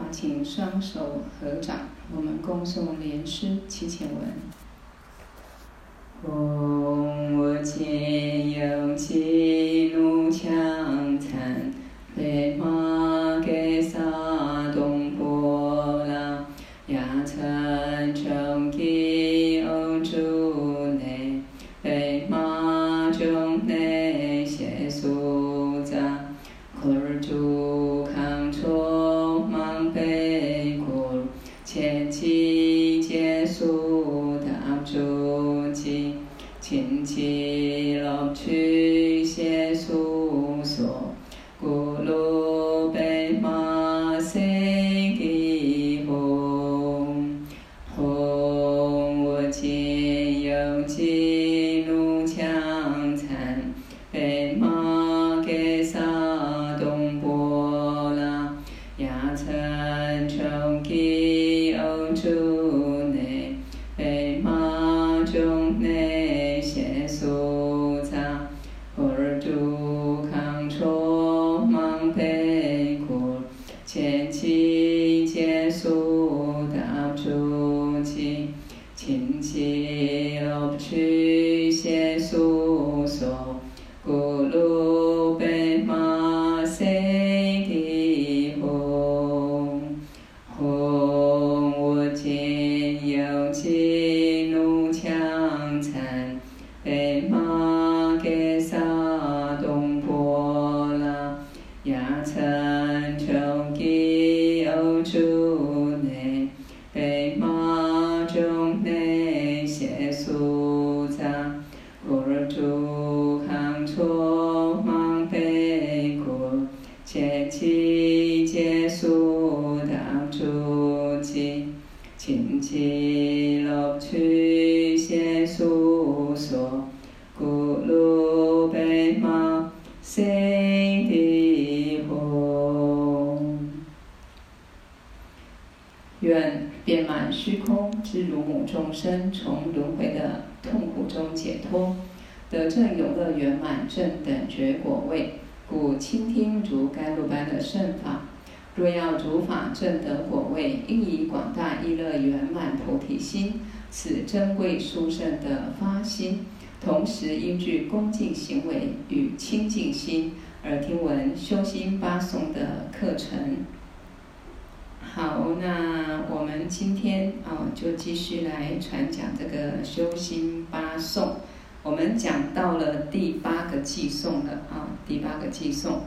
好，请双手合掌，我们恭诵莲师七千文。嗡，我见有情如母众生，从轮回的痛苦中解脱，得证永乐圆满正等觉果位。故倾听如甘露般的圣法。若要如法证得果位，应以广大意乐圆满菩提心，此珍贵殊胜的发心。同时应具恭敬行为与清净心，而听闻修心八颂的课程。好，那我们今天啊，就继续来传讲这个修心八颂。我们讲到了第八个偈颂了啊，第八个偈颂。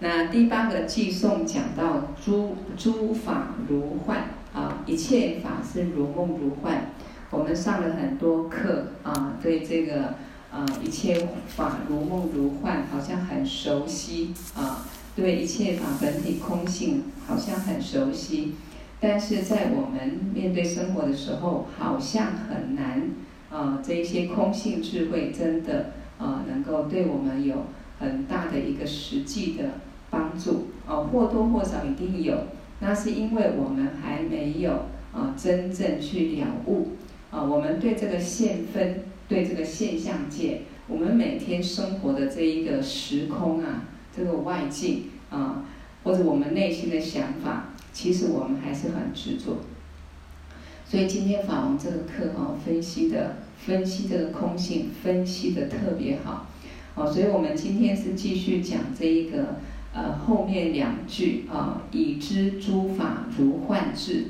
那第八个偈颂讲到诸诸法如幻啊，一切法是如梦如幻。我们上了很多课啊，对这个啊一切法如梦如幻，好像很熟悉啊。对一切法本体空性好像很熟悉，但是在我们面对生活的时候，好像很难呃。这一些空性智慧真的呃，能够对我们有很大的一个实际的帮助啊，或多或少一定有。那是因为我们还没有啊真正去了悟啊，我们对这个现分，对这个现象界，我们每天生活的这一个时空啊。这个外境啊，或者我们内心的想法，其实我们还是很执着。所以今天法王这个课啊，分析的分析这个空性，分析的特别好。哦，所以我们今天是继续讲这一个呃后面两句啊，已知诸法如幻智，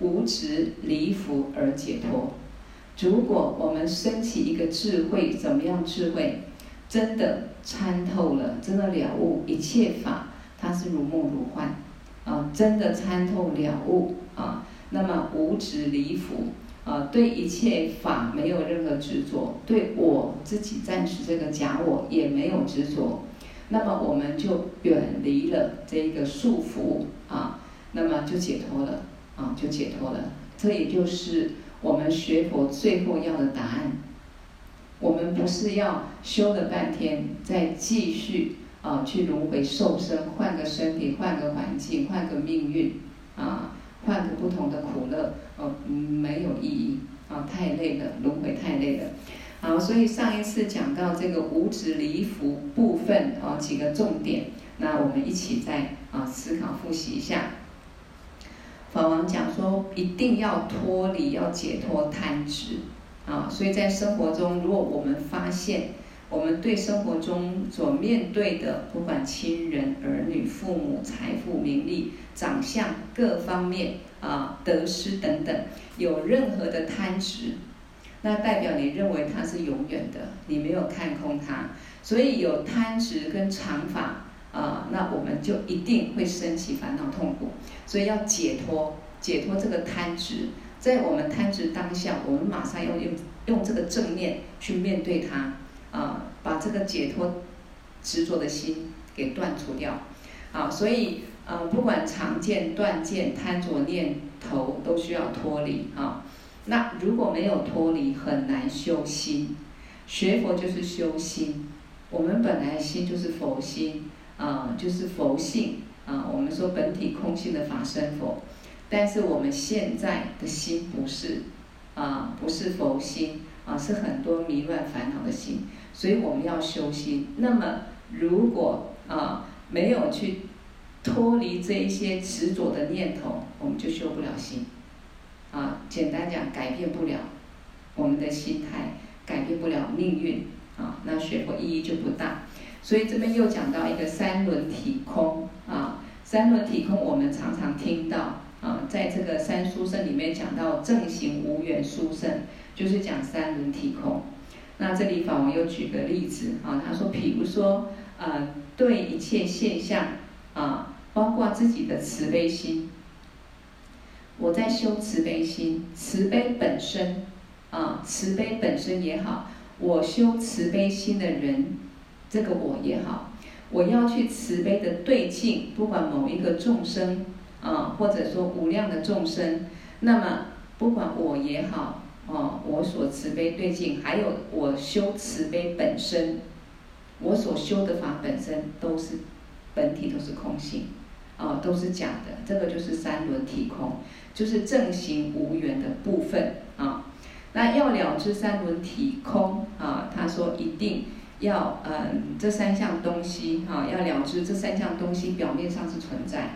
无执离福而解脱。如果我们升起一个智慧，怎么样智慧？真的参透了，真的了悟一切法，它是如梦如幻，啊，真的参透了悟啊，那么无执离缚，啊，对一切法没有任何执着，对我自己暂时这个假我也没有执着，那么我们就远离了这一个束缚啊，那么就解脱了，啊，就解脱了，这也就是我们学佛最后要的答案。我们不是要修了半天，再继续啊去轮回受生，换个身体，换个环境，换个命运，啊，换个不同的苦乐，哦，没有意义，啊，太累了，轮回太累了。好，所以上一次讲到这个无执离缚部分，啊，几个重点，那我们一起再啊思考复习一下。法王讲说，一定要脱离，要解脱贪执啊！所以在生活中，如果我们发现我们对生活中所面对的，不管亲人、儿女、父母、财富、名利、长相各方面啊，得失等等，有任何的贪执，那代表你认为它是永远的，你没有看空它。所以有贪执跟常法。啊，那我们就一定会升起烦恼痛苦，所以要解脱，解脱这个贪执，在我们贪执当下，我们马上要用用这个正念去面对它，啊，把这个解脱执着的心给断除掉，啊，所以呃，不管常见、断见、贪着念头，都需要脱离啊。那如果没有脱离，很难修心。学佛就是修心，我们本来心就是佛心。啊，就是佛性啊，我们说本体空性的法身佛，但是我们现在的心不是啊，不是佛心啊，是很多迷乱烦恼的心，所以我们要修心。那么如果啊没有去脱离这一些执着的念头，我们就修不了心。啊，简单讲，改变不了我们的心态，改变不了命运啊，那学佛意义就不大。所以这边又讲到一个三轮体空啊，三轮体空我们常常听到啊，在这个三书圣里面讲到正行无缘书圣，就是讲三轮体空。那这里法王又举个例子啊，他说，比如说呃，对一切现象啊，包括自己的慈悲心，我在修慈悲心，慈悲本身啊，慈悲本身也好，我修慈悲心的人。这个我也好，我要去慈悲的对境，不管某一个众生啊，或者说无量的众生，那么不管我也好哦，我所慈悲对境，还有我修慈悲本身，我所修的法本身都是本体，都是空性，啊，都是假的。这个就是三轮体空，就是正行无缘的部分啊。那要了知三轮体空啊，他说一定。要嗯，这三项东西哈、啊，要了知这三项东西表面上是存在，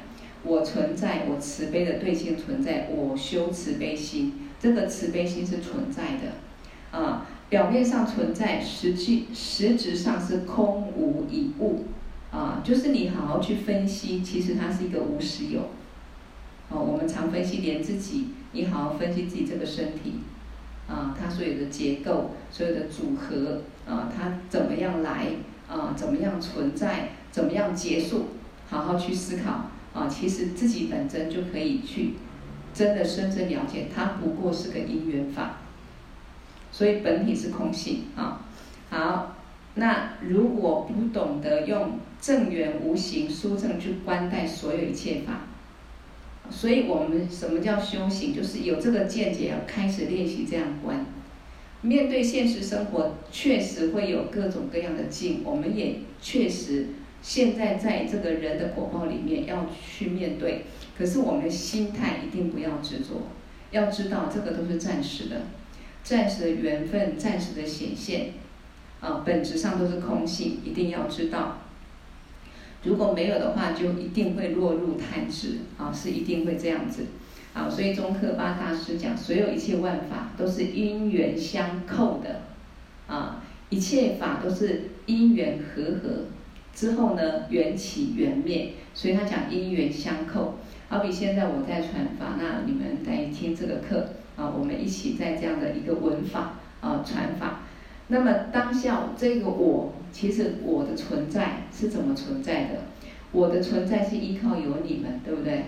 我存在，我慈悲的对境存在，我修慈悲心，这个慈悲心是存在的，啊，表面上存在，实际实质上是空无一物，啊，就是你好好去分析，其实它是一个无实有，哦、我们常分析连自己，你好好分析自己这个身体。啊，它所有的结构，所有的组合，啊，它怎么样来，啊，怎么样存在，怎么样结束，好好去思考，啊，其实自己本身就可以去，真的深深了解，它不过是个因缘法，所以本体是空性，啊，好，那如果不懂得用正缘无形书证去观待所有一切法。所以我们什么叫修行？就是有这个见解，要开始练习这样观。面对现实生活，确实会有各种各样的境，我们也确实现在在这个人的果报里面要去面对。可是我们的心态一定不要执着，要知道这个都是暂时的，暂时的缘分，暂时的显现，啊，本质上都是空性，一定要知道。如果没有的话，就一定会落入贪执啊，是一定会这样子啊。所以中克巴大师讲，所有一切万法都是因缘相扣的啊，一切法都是因缘和合之后呢，缘起缘灭，所以他讲因缘相扣。好比现在我在传法，那你们在听这个课啊，我们一起在这样的一个闻法啊传法。那么当下这个我，其实我的存在是怎么存在的？我的存在是依靠有你们，对不对？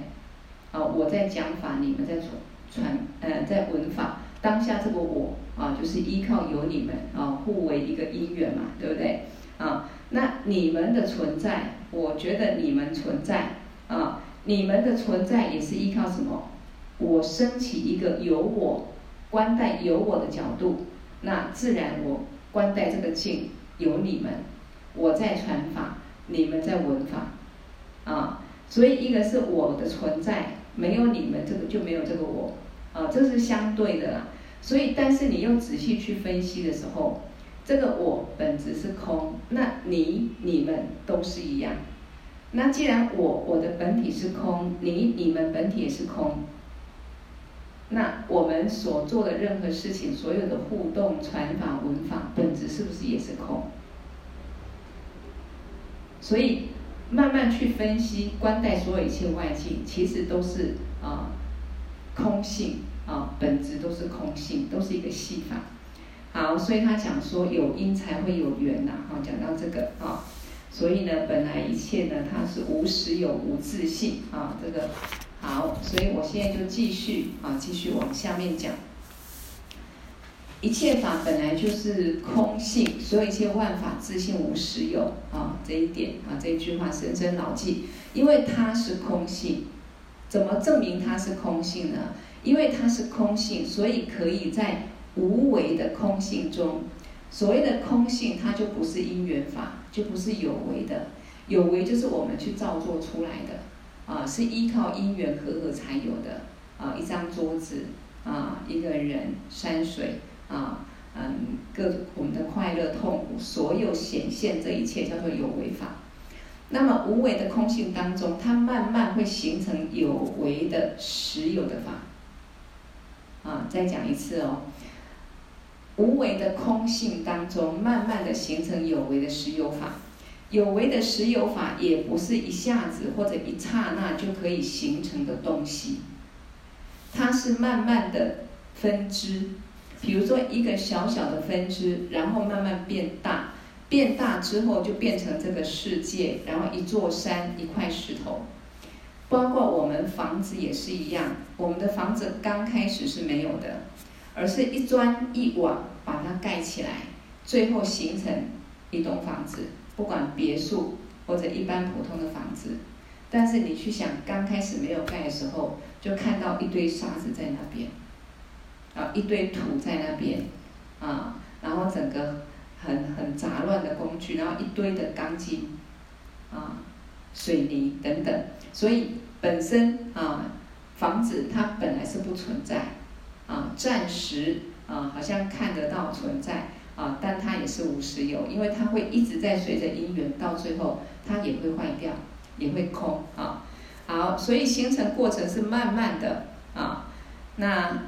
啊，我在讲法，你们在传传，呃，在闻法。当下这个我啊，就是依靠有你们啊，互为一个因缘嘛，对不对？啊，那你们的存在，我觉得你们存在啊，你们的存在也是依靠什么？我升起一个有我观待有我的角度。那自然，我观待这个境有你们，我在传法，你们在闻法，啊，所以一个是我的存在，没有你们这个就没有这个我，啊，这是相对的啦。所以，但是你又仔细去分析的时候，这个我本质是空，那你你们都是一样。那既然我我的本体是空，你你们本体也是空，那我们所做的任何事情，所有的互动、传法、闻法，本质是不是也是空？所以慢慢去分析、观待所有一切外境，其实都是啊、空性啊，本质都是空性，都是一个戏法。好，所以他讲说有因才会有缘呐。好，讲到这个啊，所以呢，本来一切呢，它是无实有、无自性啊，这个。好，所以我现在就继续啊，继续往下面讲。一切法本来就是空性，所以一切万法自性无实有啊，这一点啊，这一句话深深牢记。因为它是空性，怎么证明它是空性呢？因为它是空性，所以可以在无为的空性中，所谓的空性，它就不是因缘法，就不是有为的，有为就是我们去造作出来的。啊，是依靠因缘和合才有的啊！一张桌子啊，一个人、山水啊，嗯，各我们的快乐、痛苦，所有显现这一切叫做有为法。那么无为的空性当中，它慢慢会形成有为的实有的法。啊，再讲一次哦，无为的空性当中，慢慢的形成有为的实有法。有为的实有法也不是一下子或者一刹那就可以形成的东西，它是慢慢的分支，比如说一个小小的分支，然后慢慢变大，变大之后就变成这个世界，然后一座山、一块石头，包括我们房子也是一样，我们的房子刚开始是没有的，而是一砖一瓦把它盖起来，最后形成一栋房子。不管别墅或者一般普通的房子，但是你去想，刚开始没有盖的时候，就看到一堆沙子在那边，啊，一堆土在那边，啊，然后整个很很杂乱的工具，然后一堆的钢筋，啊，水泥等等，所以本身啊，房子它本来是不存在，啊，暂时啊，好像看得到存在。啊，但它也是无实有，因为它会一直在随着因缘，到最后它也会坏掉，也会空啊。好，所以形成过程是慢慢的啊。那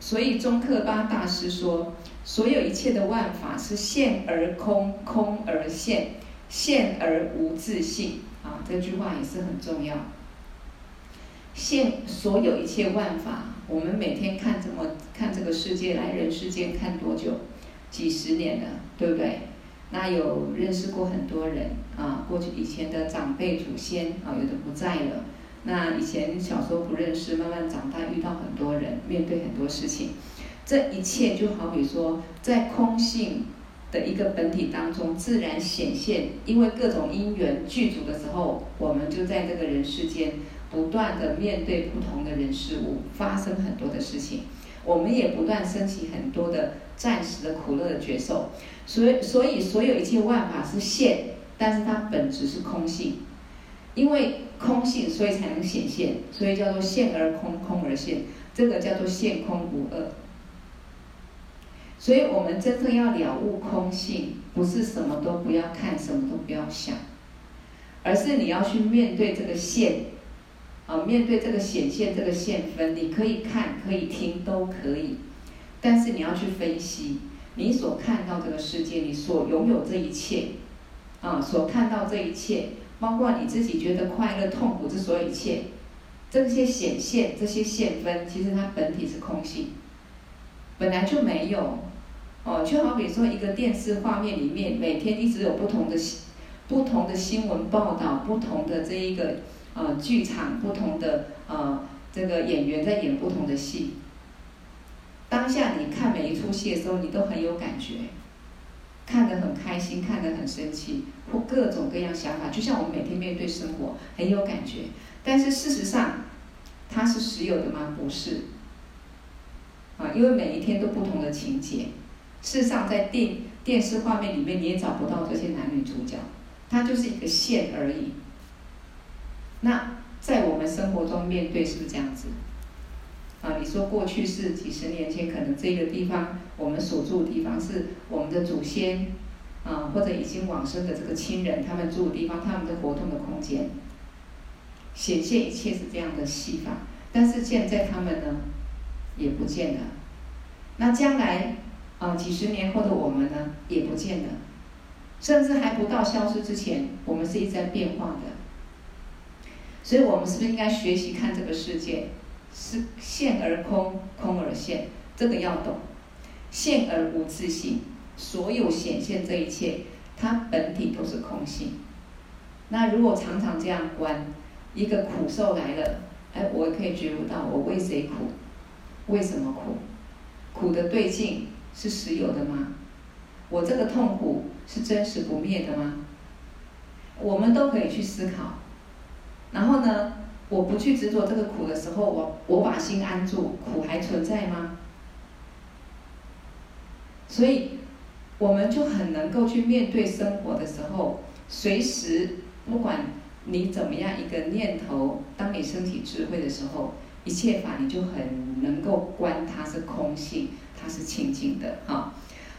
所以宗喀巴大师说，所有一切的万法是现而空，空而现，现而无自性啊。这句话也是很重要。现所有一切万法，我们每天看怎么看这个世界，来人世间看多久？几十年了，对不对？那有认识过很多人啊，过去以前的长辈祖先啊，有的不在了。那以前小时候不认识，慢慢长大遇到很多人，面对很多事情。这一切就好比说，在空性的一个本体当中自然显现，因为各种因缘具足的时候，我们就在这个人世间不断的面对不同的人事物，发生很多的事情。我们也不断升起很多的暂时的苦乐的觉受，所以所以所有一切万法是现，但是它本质是空性，因为空性所以才能显现，所以叫做现而空，空而现，这个叫做现空无二。所以我们真正要了悟空性，不是什么都不要看，什么都不要想，而是你要去面对这个现。啊，面对这个显现，这个现分，你可以看，可以听，都可以。但是你要去分析，你所看到这个世界，你所拥有这一切，啊，所看到这一切，包括你自己觉得快乐、痛苦之所有一切，这些显现、这些现分，其实它本体是空性，本来就没有。哦，就好比说一个电视画面里面，每天一直有不同的、不同的新闻报道，不同的这一个。呃，剧场不同的呃，这个演员在演不同的戏。当下你看每一出戏的时候，你都很有感觉，看得很开心，看得很生气，或各种各样想法，就像我们每天面对生活很有感觉。但是事实上，它是实有的吗？不是。啊，因为每一天都不同的情节。事实上，在电电视画面里面，你也找不到这些男女主角，它就是一个线而已。那在我们生活中面对是不是这样子？啊，你说过去是几十年前，可能这个地方我们所住的地方是我们的祖先，啊，或者已经往生的这个亲人他们住的地方，他们的活动的空间，显现一切是这样的戏法。但是现在他们呢，也不见了。那将来啊、几十年后的我们呢，也不见了。甚至还不到消失之前，我们是一直在变化的。所以，我们是不是应该学习看这个世界，是现而空，空而现，这个要懂。现而无自性，所有显现这一切，它本体都是空性。那如果常常这样观，一个苦受来了，哎，我可以觉悟到我为谁苦？为什么苦？苦的对境是实有的吗？我这个痛苦是真实不灭的吗？我们都可以去思考。然后呢，我不去执着这个苦的时候，我我把心安住，苦还存在吗？所以，我们就很能够去面对生活的时候，随时不管你怎么样一个念头，当你升起智慧的时候，一切法你就很能够观它是空性，它是清净的，哈。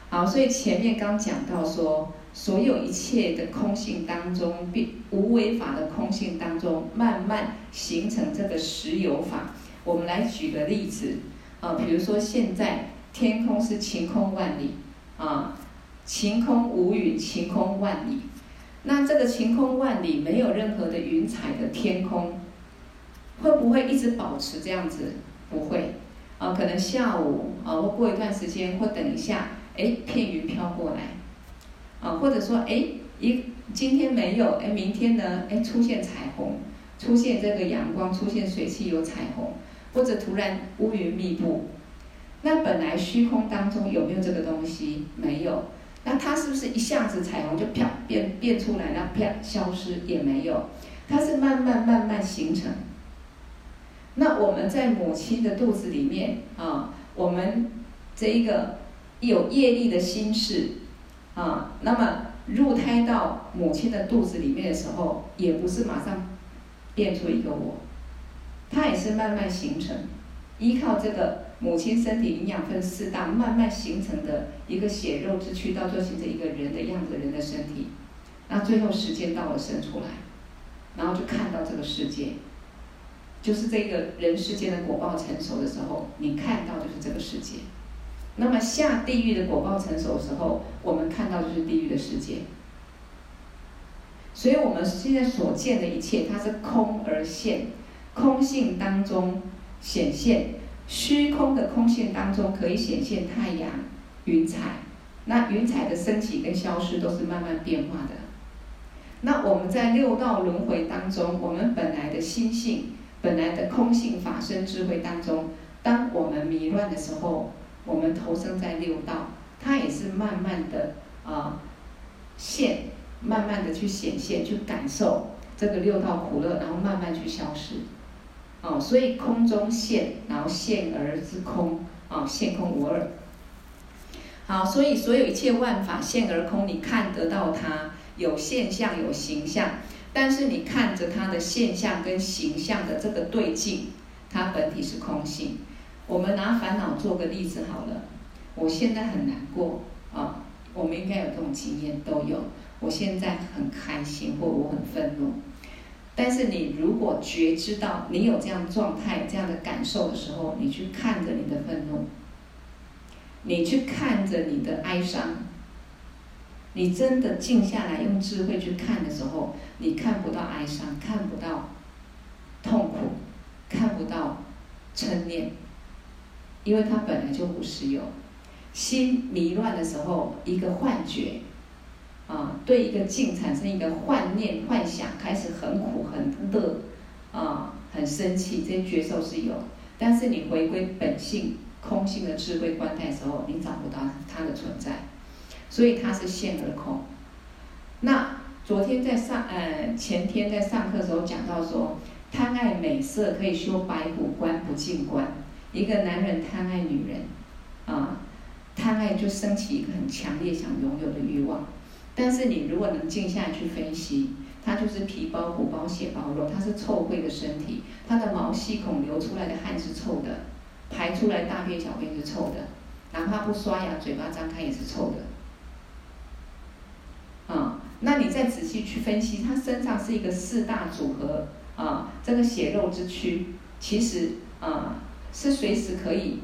好，所以前面刚讲到说，所有一切的空性当中，并无为法的空性当中，慢慢形成这个实有法。我们来举个例子，啊，比如说现在天空是晴空万里，啊，晴空无云，晴空万里。那这个晴空万里，没有任何的云彩的天空，会不会一直保持这样子？不会，啊，可能下午啊，或过一段时间，或等一下。哎，片云飘过来，啊，或者说，哎，一今天没有，哎，明天呢，哎，出现彩虹，出现这个阳光，出现水汽有彩虹，或者突然乌云密布，那本来虚空当中有没有这个东西？没有，那它是不是一下子彩虹就啪变变出来，然后啪消失？也没有，它是慢慢慢慢形成。那我们在母亲的肚子里面啊，我们这一个。有业力的心事，啊，那么入胎到母亲的肚子里面的时候，也不是马上变出一个我，它也是慢慢形成，依靠这个母亲身体营养分四大慢慢形成的一个血肉之躯，到最后形成一个人的样子，人的身体，那最后时间到了生出来，然后就看到这个世界，就是这个人世间的果报成熟的时候，你看到就是这个世界。那么下地狱的果报成熟的时候，我们看到就是地狱的世界。所以我们现在所见的一切，它是空而现，空性当中显现，虚空的空性当中可以显现太阳、云彩。那云彩的升起跟消失都是慢慢变化的。那我们在六道轮回当中，我们本来的心性、本来的空性法身智慧当中，当我们迷乱的时候。我们投生在六道，它也是慢慢的啊现，慢慢的去显现，去感受这个六道苦乐，然后慢慢去消失。哦，所以空中现，然后现而之空，啊，现空无二。好，所以所有一切万法现而空，你看得到它有现象有形象，但是你看着它的现象跟形象的这个对境，它本体是空性。我们拿烦恼做个例子好了，我现在很难过啊，我们应该有这种经验都有。我现在很开心或我很愤怒，但是你如果觉知到你有这样状态、这样的感受的时候，你去看着你的愤怒，你去看着你的哀伤，你真的静下来用智慧去看的时候，你看不到哀伤，看不到痛苦，看不到嗔念。因为它本来就不实有，心迷乱的时候，一个幻觉，啊，对一个境产生一个幻念、幻想，开始很苦、很乐，啊，很生气，这些觉受是有。但是你回归本性、空性的智慧观态的时候，你找不到它的存在，所以它是现而空。那昨天在上，呃，前天在上课的时候讲到说，贪爱美色可以修白骨观、不净观。一个男人贪爱女人，啊，贪爱就升起一个很强烈想拥有的欲望。但是你如果能静下来去分析，他就是皮包骨包血包肉，他是臭秽的身体，他的毛细孔流出来的汗是臭的，排出来大便小便是臭的，哪怕不刷牙，嘴巴张开也是臭的。啊，那你再仔细去分析，他身上是一个四大组合啊，这个血肉之躯，其实啊。是随时可以，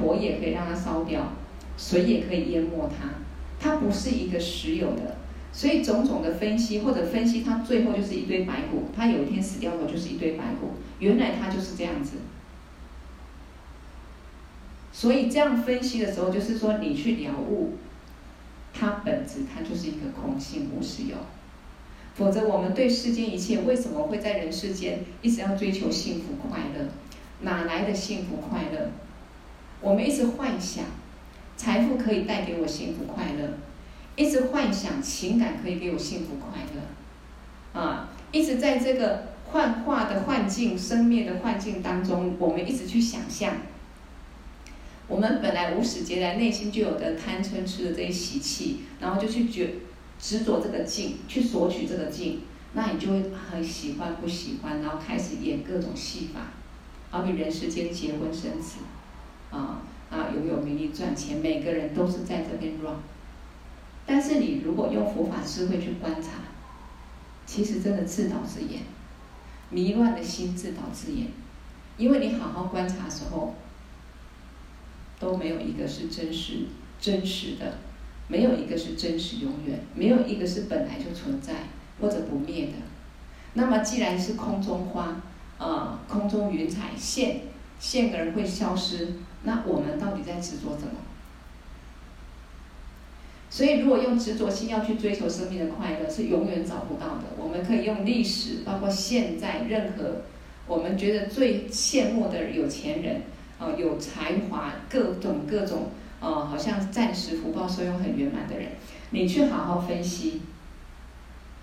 火也可以让它烧掉，水也可以淹没它，它不是一个实有的。所以种种的分析或者分析，它最后就是一堆白骨，它有一天死掉了就是一堆白骨，原来它就是这样子。所以这样分析的时候，就是说你去了悟，它本质它就是一个空性无实有。否则我们对世间一切为什么会在人世间一直要追求幸福快乐？哪来的幸福快乐？我们一直幻想财富可以带给我幸福快乐。一直幻想情感可以给我幸福快乐，啊，一直在这个幻化的幻境、生灭的幻境当中，我们一直去想象。我们本来无始劫来内心就有的贪嗔痴的这些习气，然后就去觉执着这个境，去索取这个境，那你就会很喜欢不喜欢，然后开始演各种戏法，好比人世间结婚生子，啊啊，拥有名利赚钱，每个人都是在这边乱。但是你如果用佛法智慧去观察，其实真的自导自演，迷乱的心自导自演，因为你好好观察的时候，都没有一个是真实真实的，没有一个是真实永远，没有一个是本来就存在或者不灭的。那么既然是空中花，啊，空中云彩现现而会消失，那我们到底在执着什么？所以，如果用执着心要去追求生命的快乐，是永远找不到的。我们可以用历史，包括现在，任何我们觉得最羡慕的有钱人，啊，有才华，各种各种，啊，好像暂时福报收用很圆满的人，你去好好分析，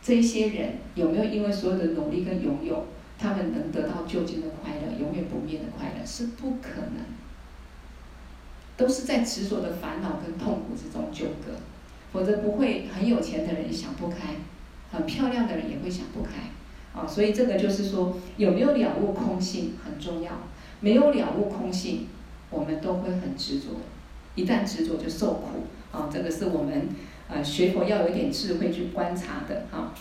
这些人有没有因为所有的努力跟拥有，他们能得到究竟的快乐，永远不灭的快乐，是不可能，都是在执着的烦恼跟痛苦之中纠葛。否则不会很有钱的人想不开，很漂亮的人也会想不开，啊，所以这个就是说有没有了悟空性很重要，没有了悟空性，我们都会很执着，一旦执着就受苦，啊，这个是我们呃学佛要有一点智慧去观察的，哈，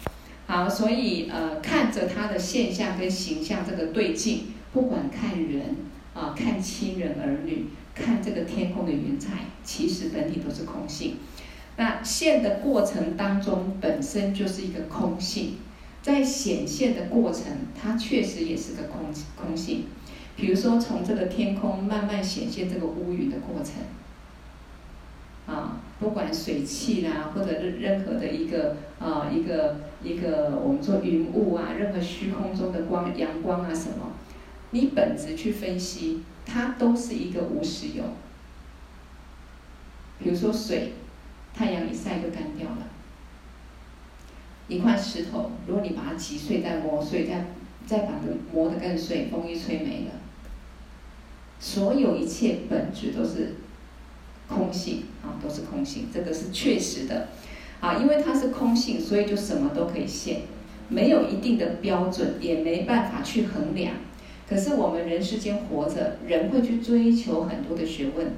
好，所以呃看着他的现象跟形象这个对境，不管看人啊，看亲人儿女，看这个天空的云彩，其实本体都是空性。那现的过程当中，本身就是一个空性，在显现的过程，它确实也是个空空性。比如说，从这个天空慢慢显现这个乌云的过程，啊，不管水汽啦，或者任任何的一个啊一个一个我们说云雾啊，任何虚空中的光、阳光啊什么，你本质去分析，它都是一个无实有。比如说水。太阳一晒就干掉了。一块石头，如果你把它击碎再磨碎，再再把它磨得更碎，风一吹没了。所有一切本质都是空性啊，都是空性，这个是确实的啊。因为它是空性，所以就什么都可以现，没有一定的标准，也没办法去衡量。可是我们人世间活着，人会去追求很多的学问，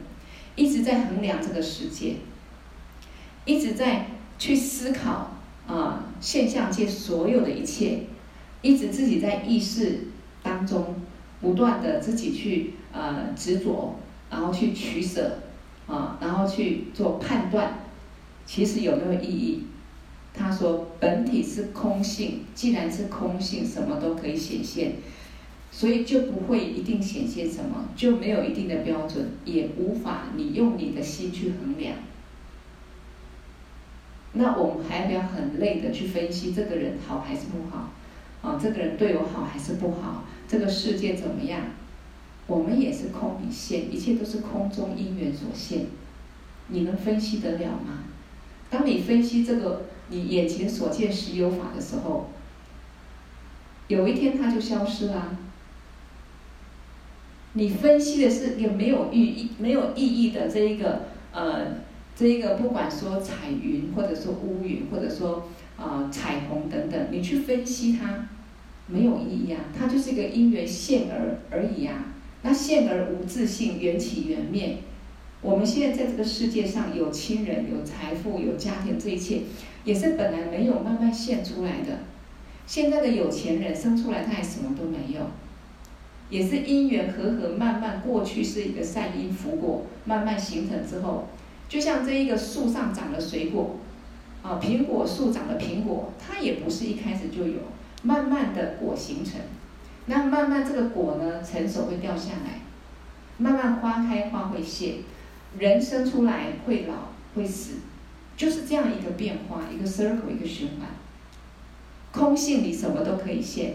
一直在衡量这个世界。一直在去思考啊，现象界所有的一切，一直自己在意识当中不断的自己去呃执着，然后去取舍啊，然后去做判断，其实有没有意义？他说本体是空性，既然是空性，什么都可以显现，所以就不会一定显现什么，就没有一定的标准，也无法你用你的心去衡量。那我们还要不要很累的去分析这个人好还是不好？啊，这个人对我好还是不好？这个世界怎么样？我们也是空与现，一切都是空中因缘所现。你能分析得了吗？当你分析这个你眼前所见实有法的时候，有一天它就消失了。你分析的是有没有意义、没有意义的这一个呃。这一个不管说彩云，或者说乌云，或者说啊、呃、彩虹等等，你去分析它，没有意义啊，它就是一个因缘现而而已啊。那现而无自性，缘起缘灭。我们现在在这个世界上有亲人、有财富、有家庭，这一切也是本来没有，慢慢现出来的。现在的有钱人生出来他也什么都没有，也是因缘和合，慢慢过去是一个善因福果，慢慢形成之后，就像这一个树上长的水果，啊，苹果树长的苹果，它也不是一开始就有，慢慢的果形成，那慢慢这个果呢，成熟会掉下来，慢慢花开花会谢，人生出来会老会死，就是这样一个变化，一个 circle 一个循环，空性里什么都可以现，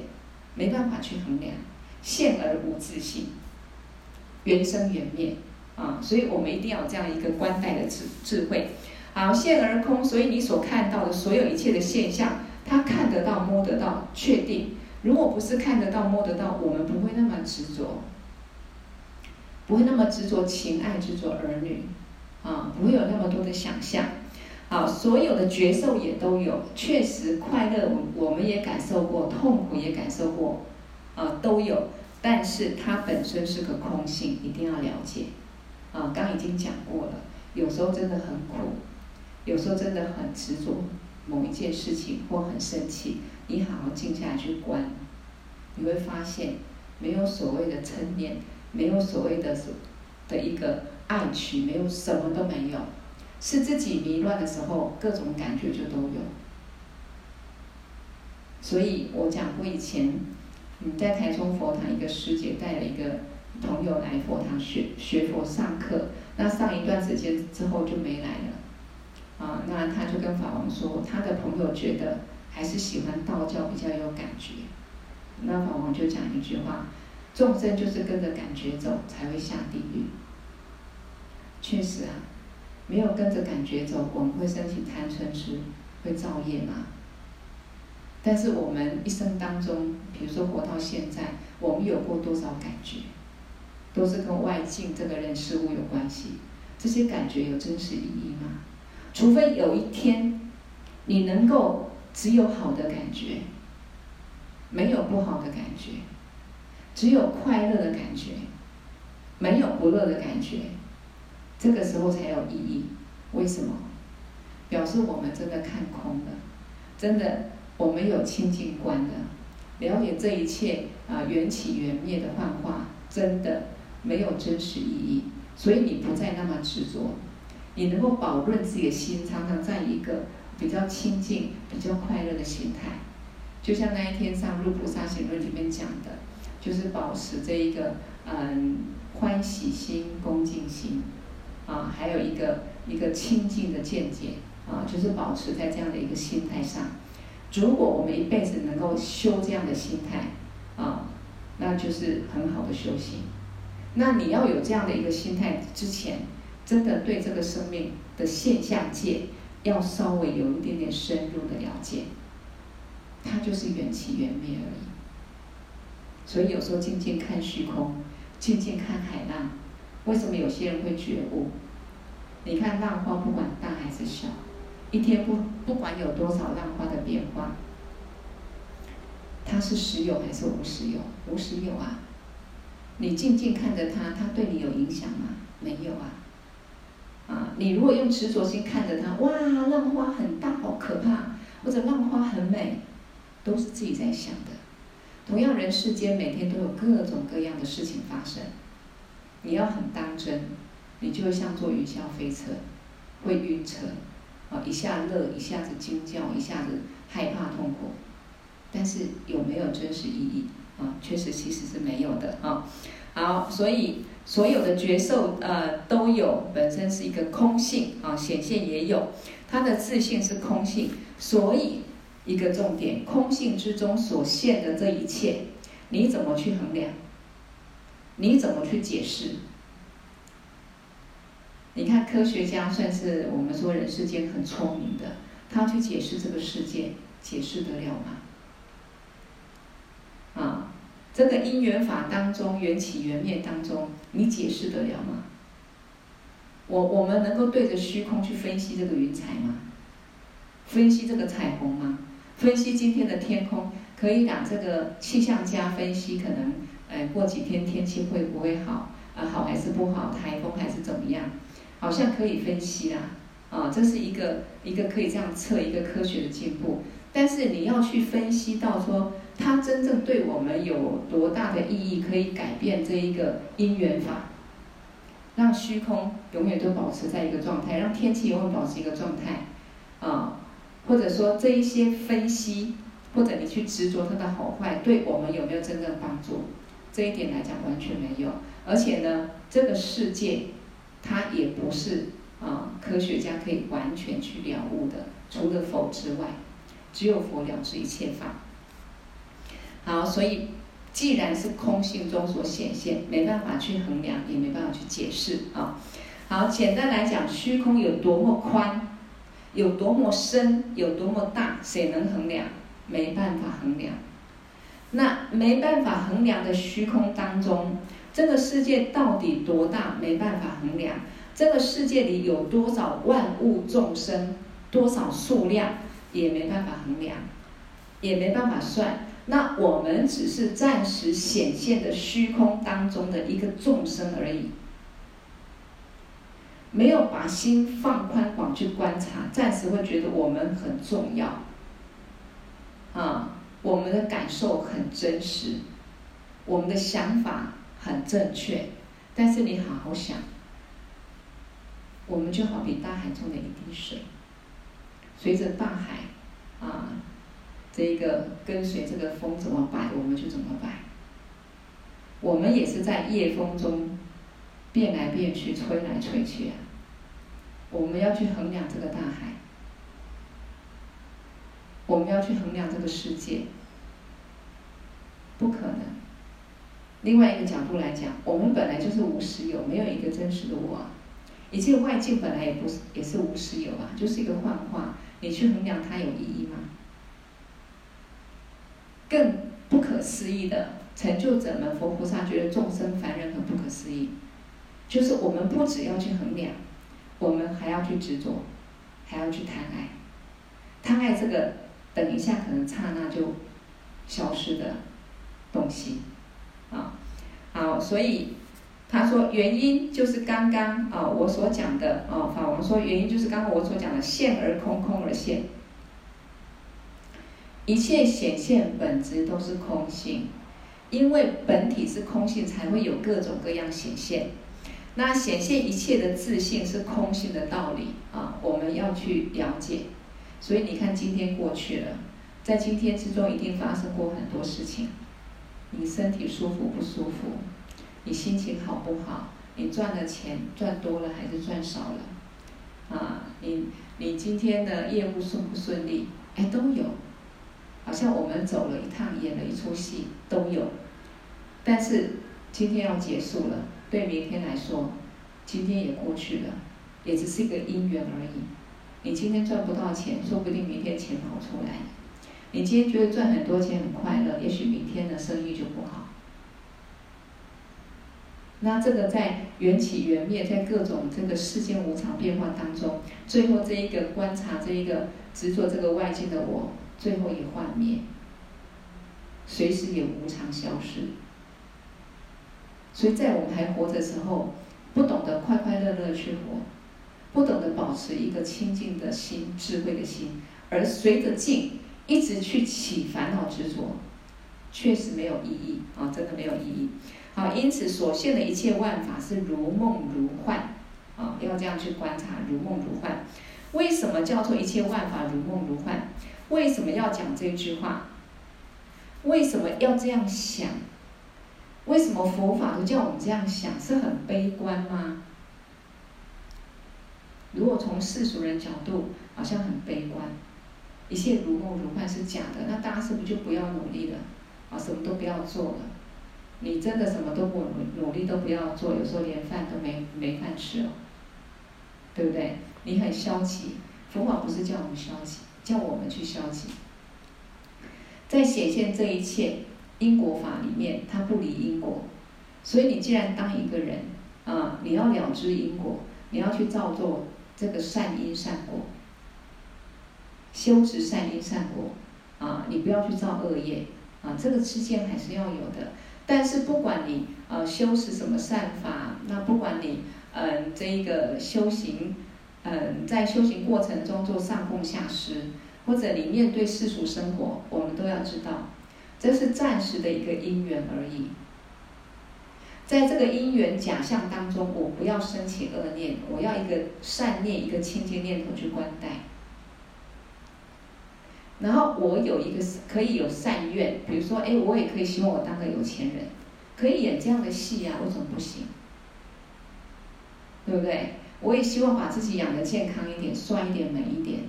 没办法去衡量。现而无自性，缘生缘灭啊！所以我们一定要有这样一个观待的智智慧。好，现而空，所以你所看到的所有一切的现象，它看得到、摸得到、确定。如果不是看得到、摸得到，我们不会那么执着，不会那么执着情爱、执着儿女啊，不会有那么多的想象。好，所有的觉受也都有，确实快乐，我们也感受过，痛苦也感受过。啊，都有，但是它本身是个空性，一定要了解。啊，刚已经讲过了，有时候真的很苦，有时候真的很执着某一件事情或很生气，你好好静下来去观，你会发现没有所谓的嗔念，没有所谓的所的一个爱取，没有什么都没有，是自己迷乱的时候，各种感觉就都有。所以我讲过以前。你在台中佛堂，一个师姐带了一个朋友来佛堂学学佛上课，那上一段时间之后就没来了，啊，那他就跟法王说，他的朋友觉得还是喜欢道教比较有感觉，那法王就讲一句话，众生就是跟着感觉走才会下地狱。确实啊，没有跟着感觉走，我们会升起贪嗔痴，会造业吗？但是我们一生当中，比如说活到现在，我们有过多少感觉，都是跟外境这个人事物有关系。这些感觉有真实意义吗？除非有一天，你能够只有好的感觉，没有不好的感觉，只有快乐的感觉，没有不乐的感觉，这个时候才有意义。为什么？表示我们真的看空了，真的。我们有清净观了，了解这一切啊缘起缘灭的幻化，真的没有真实意义，所以你不再那么执着，你能够保润自己的心，常常在一个比较清净、比较快乐的心态。就像那一天上《入菩萨行论》里面讲的，就是保持这一个嗯欢喜心、恭敬心，啊，还有一个一个清净的见解，啊，就是保持在这样的一个心态上。如果我们一辈子能够修这样的心态，啊，那就是很好的修行。那你要有这样的一个心态之前，真的对这个生命的现象界要稍微有一点点深入的了解。它就是缘起缘灭而已。所以有时候静静看虚空，静静看海浪。为什么有些人会觉悟？你看浪花，不管大还是小。一天不不管有多少浪花的变化，它是时有还是无时有？无时有啊！你静静看着它，它对你有影响吗？没有啊！啊，你如果用执着心看着它，哇，浪花很大，好可怕，或者浪花很美，都是自己在想的。同样，人世间每天都有各种各样的事情发生，你要很当真，你就会像坐云霄飞车，会晕车。啊，一下乐，一下子惊叫，一下子害怕痛苦，但是有没有真实意义？啊，确实其实是没有的啊。好，所以所有的觉受呃都有，本身是一个空性啊，显现也有，它的自性是空性，所以一个重点，空性之中所现的这一切，你怎么去衡量？你怎么去解释？你看，科学家算是我们说人世间很聪明的，他去解释这个世界，解释得了吗？啊，这个因缘法当中，缘起缘灭当中，你解释得了吗？我我们能够对着虚空去分析这个云彩吗？分析这个彩虹吗？分析今天的天空，可以让这个气象家分析，可能，哎，过几天天气会不会好？啊，好还是不好？台风还是怎么样？好像可以分析啦，啊，这是一个一个可以这样测一个科学的进步。但是你要去分析到说它真正对我们有多大的意义，可以改变这一个因缘法，让虚空永远都保持在一个状态，让天气永远保持一个状态，啊，或者说这一些分析，或者你去执着它的好坏，对我们有没有真正帮助？这一点来讲，完全没有。而且呢，这个世界，它也不是啊科学家可以完全去了悟的，除了佛之外，只有佛了知一切法。好，所以既然是空性中所显现，没办法去衡量，也没办法去解释啊。好，简单来讲，虚空有多么宽，有多么深，有多么大，谁能衡量？没办法衡量。那没办法衡量的虚空当中，这个世界到底多大？没办法衡量。这个世界里有多少万物众生，多少数量，也没办法衡量，也没办法算。那我们只是暂时显现的虚空当中的一个众生而已，没有把心放宽广去观察，暂时会觉得我们很重要，啊，我们的感受很真实，我们的想法很正确，但是你好好想，我们就好比大海中的一滴水，随着大海，啊。这一个跟随这个风怎么摆，我们就怎么摆。我们也是在夜风中变来变去，吹来吹去啊。我们要去衡量这个大海，我们要去衡量这个世界，不可能。另外一个角度来讲，我们本来就是无实有，没有一个真实的我。一切外境本来也不是，也是无实有啊，就是一个幻化。你去衡量它有意义吗？更不可思议的成就者们，佛菩萨觉得众生凡人很不可思议，就是我们不只要去衡量，我们还要去执着，还要去贪爱，贪爱这个等一下可能刹那就消失的东西，啊，好，所以他说原因就是刚刚啊我所讲的啊，法王说原因就是刚刚我所讲的现而空，空而现。一切显现本质都是空性，因为本体是空性，才会有各种各样显现。那显现一切的自信是空性的道理啊，我们要去了解。所以你看，今天过去了，在今天之中一定发生过很多事情。你身体舒服不舒服？你心情好不好？你赚的钱赚多了还是赚少了？啊，你你今天的业务顺不顺利？哎，都有。好像我们走了一趟，演了一出戏，都有。但是今天要结束了，对明天来说，今天也过去了，也只是一个因缘而已。你今天赚不到钱，说不定明天钱跑出来。你今天觉得赚很多钱很快乐，也许明天的生意就不好。那这个在缘起缘灭，在各种这个世间无常变化当中，最后这一个观察，这一个执着这个外境的我。最后也幻灭，随时也无常消失。所以在我们还活着的时候，不懂得快快乐乐去活，不懂得保持一个清净的心、智慧的心，而随着境一直去起烦恼执着，确实没有意义啊！真的没有意义。好，因此所现的一切万法是如梦如幻啊！要这样去观察，如梦如幻。为什么叫做一切万法如梦如幻？为什么要讲这句话？为什么要这样想？为什么佛法都叫我们这样想？是很悲观吗？如果从世俗人角度，好像很悲观，一切如梦如幻是假的，那大家是不是就不要努力了？啊，什么都不要做了？你真的什么都不努努力都不要做，有时候连饭都没没饭吃了，对不对？你很消极，佛法不是叫我们消极。叫我们去消极，在显现这一切因果法里面，它不离因果。所以你既然当一个人啊，你要了知因果，你要去造作这个善因善果，修持善因善果啊，你不要去造恶业啊，这个之间还是要有的。但是不管你呃修持什么善法，那不管你嗯、这一个修行。嗯，在修行过程中做上供下施，或者你面对世俗生活，我们都要知道，这是暂时的一个因缘而已。在这个因缘假象当中，我不要升起恶念，我要一个善念，一个清净念头去观待。然后我有一个可以有善愿，比如说，哎，我也可以希望我当个有钱人，可以演这样的戏啊，为什么不行？对不对？我也希望把自己养得健康一点，帅一点，美一点。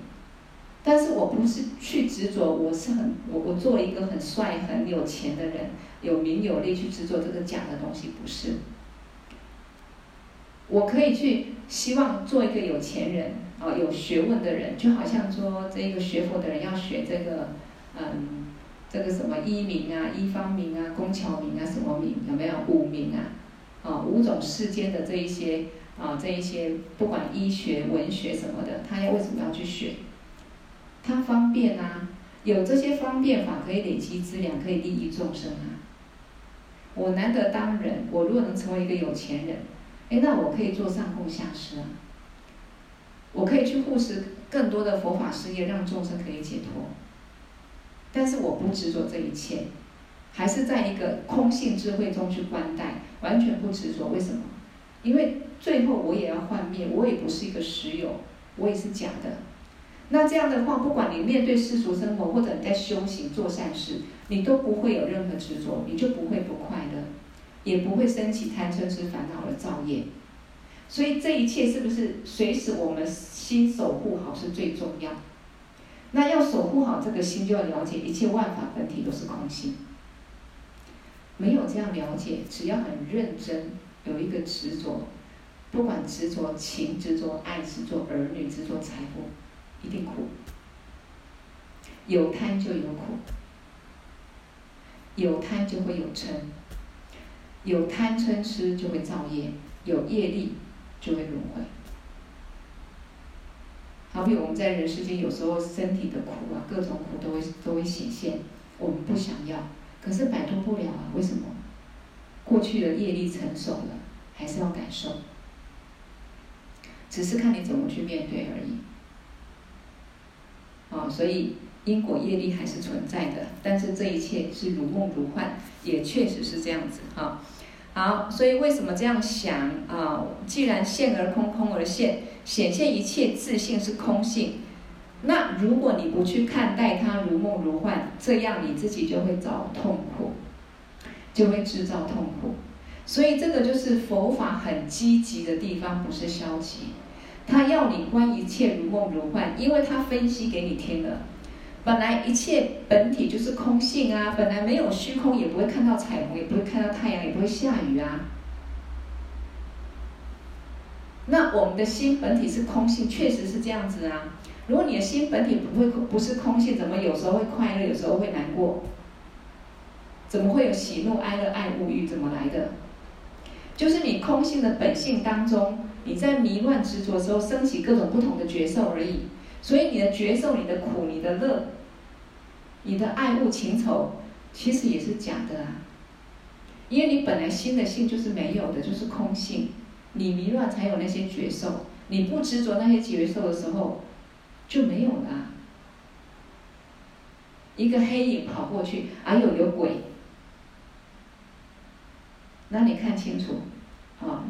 但是我不是去执着，我是很我我做一个很帅很有钱的人，有名有利去执着这个假的东西，不是。我可以去希望做一个有钱人啊，有学问的人，就好像说这个学佛的人要学这个嗯，这个什么医名啊、医方名啊、工巧名啊、什么名有没有五名啊？啊，五种世间的这一些啊，这一些不管医学、文学什么的，他要为什么要去学？他方便啊，有这些方便法可以累积资粮，可以利益众生啊。我难得当人，我如果能成为一个有钱人，哎，那我可以做上供下施啊。我可以去护持更多的佛法事业，让众生可以解脱。但是我不执着这一切，还是在一个空性智慧中去观待，完全不执着。为什么？因为最后我也要幻灭，我也不是一个实有，我也是假的。那这样的话，不管你面对世俗生活，或者你在修行做善事，你都不会有任何执着，你就不会不快乐，也不会升起贪嗔痴烦恼而造业。所以这一切是不是随时我们心守护好是最重要？那要守护好这个心，就要了解一切万法本体都是空性。没有这样了解，只要很认真，有一个执着，不管执着情、执着爱、执着儿女、执着财富。一定苦，有贪就有苦，有贪就会有嗔，有贪嗔痴就会造业，有业力就会轮回。好比我们在人世间，有时候身体的苦啊，各种苦都会都会显现，我们不想要，可是摆脱不了啊，为什么？过去的业力成熟了，还是要感受，只是看你怎么去面对而已。哦，所以因果业力还是存在的，但是这一切是如梦如幻，也确实是这样子哈、好，所以为什么这样想啊、既然现而空，空而现，显现一切自性是空性，那如果你不去看待它如梦如幻，这样你自己就会找痛苦，就会制造痛苦。所以这个就是佛法很积极的地方，不是消极。他要你观一切如梦如幻，因为他分析给你听了。本来一切本体就是空性啊，本来没有虚空，也不会看到彩虹，也不会看到太阳，也不会下雨啊。那我们的心本体是空性，确实是这样子啊。如果你的心本体不会不是空性，怎么有时候会快乐，有时候会难过？怎么会有喜怒哀乐爱恶欲？怎么来的？就是你空性的本性当中。你在迷乱执着的时候，升起各种不同的觉受而已。所以你的觉受、你的苦、你的乐、你的爱恶情仇，其实也是假的啊。因为你本来心的性就是没有的，就是空性。你迷乱才有那些觉受，你不执着那些觉受的时候，就没有了。一个黑影跑过去，哎呦，有鬼！那你看清楚，啊。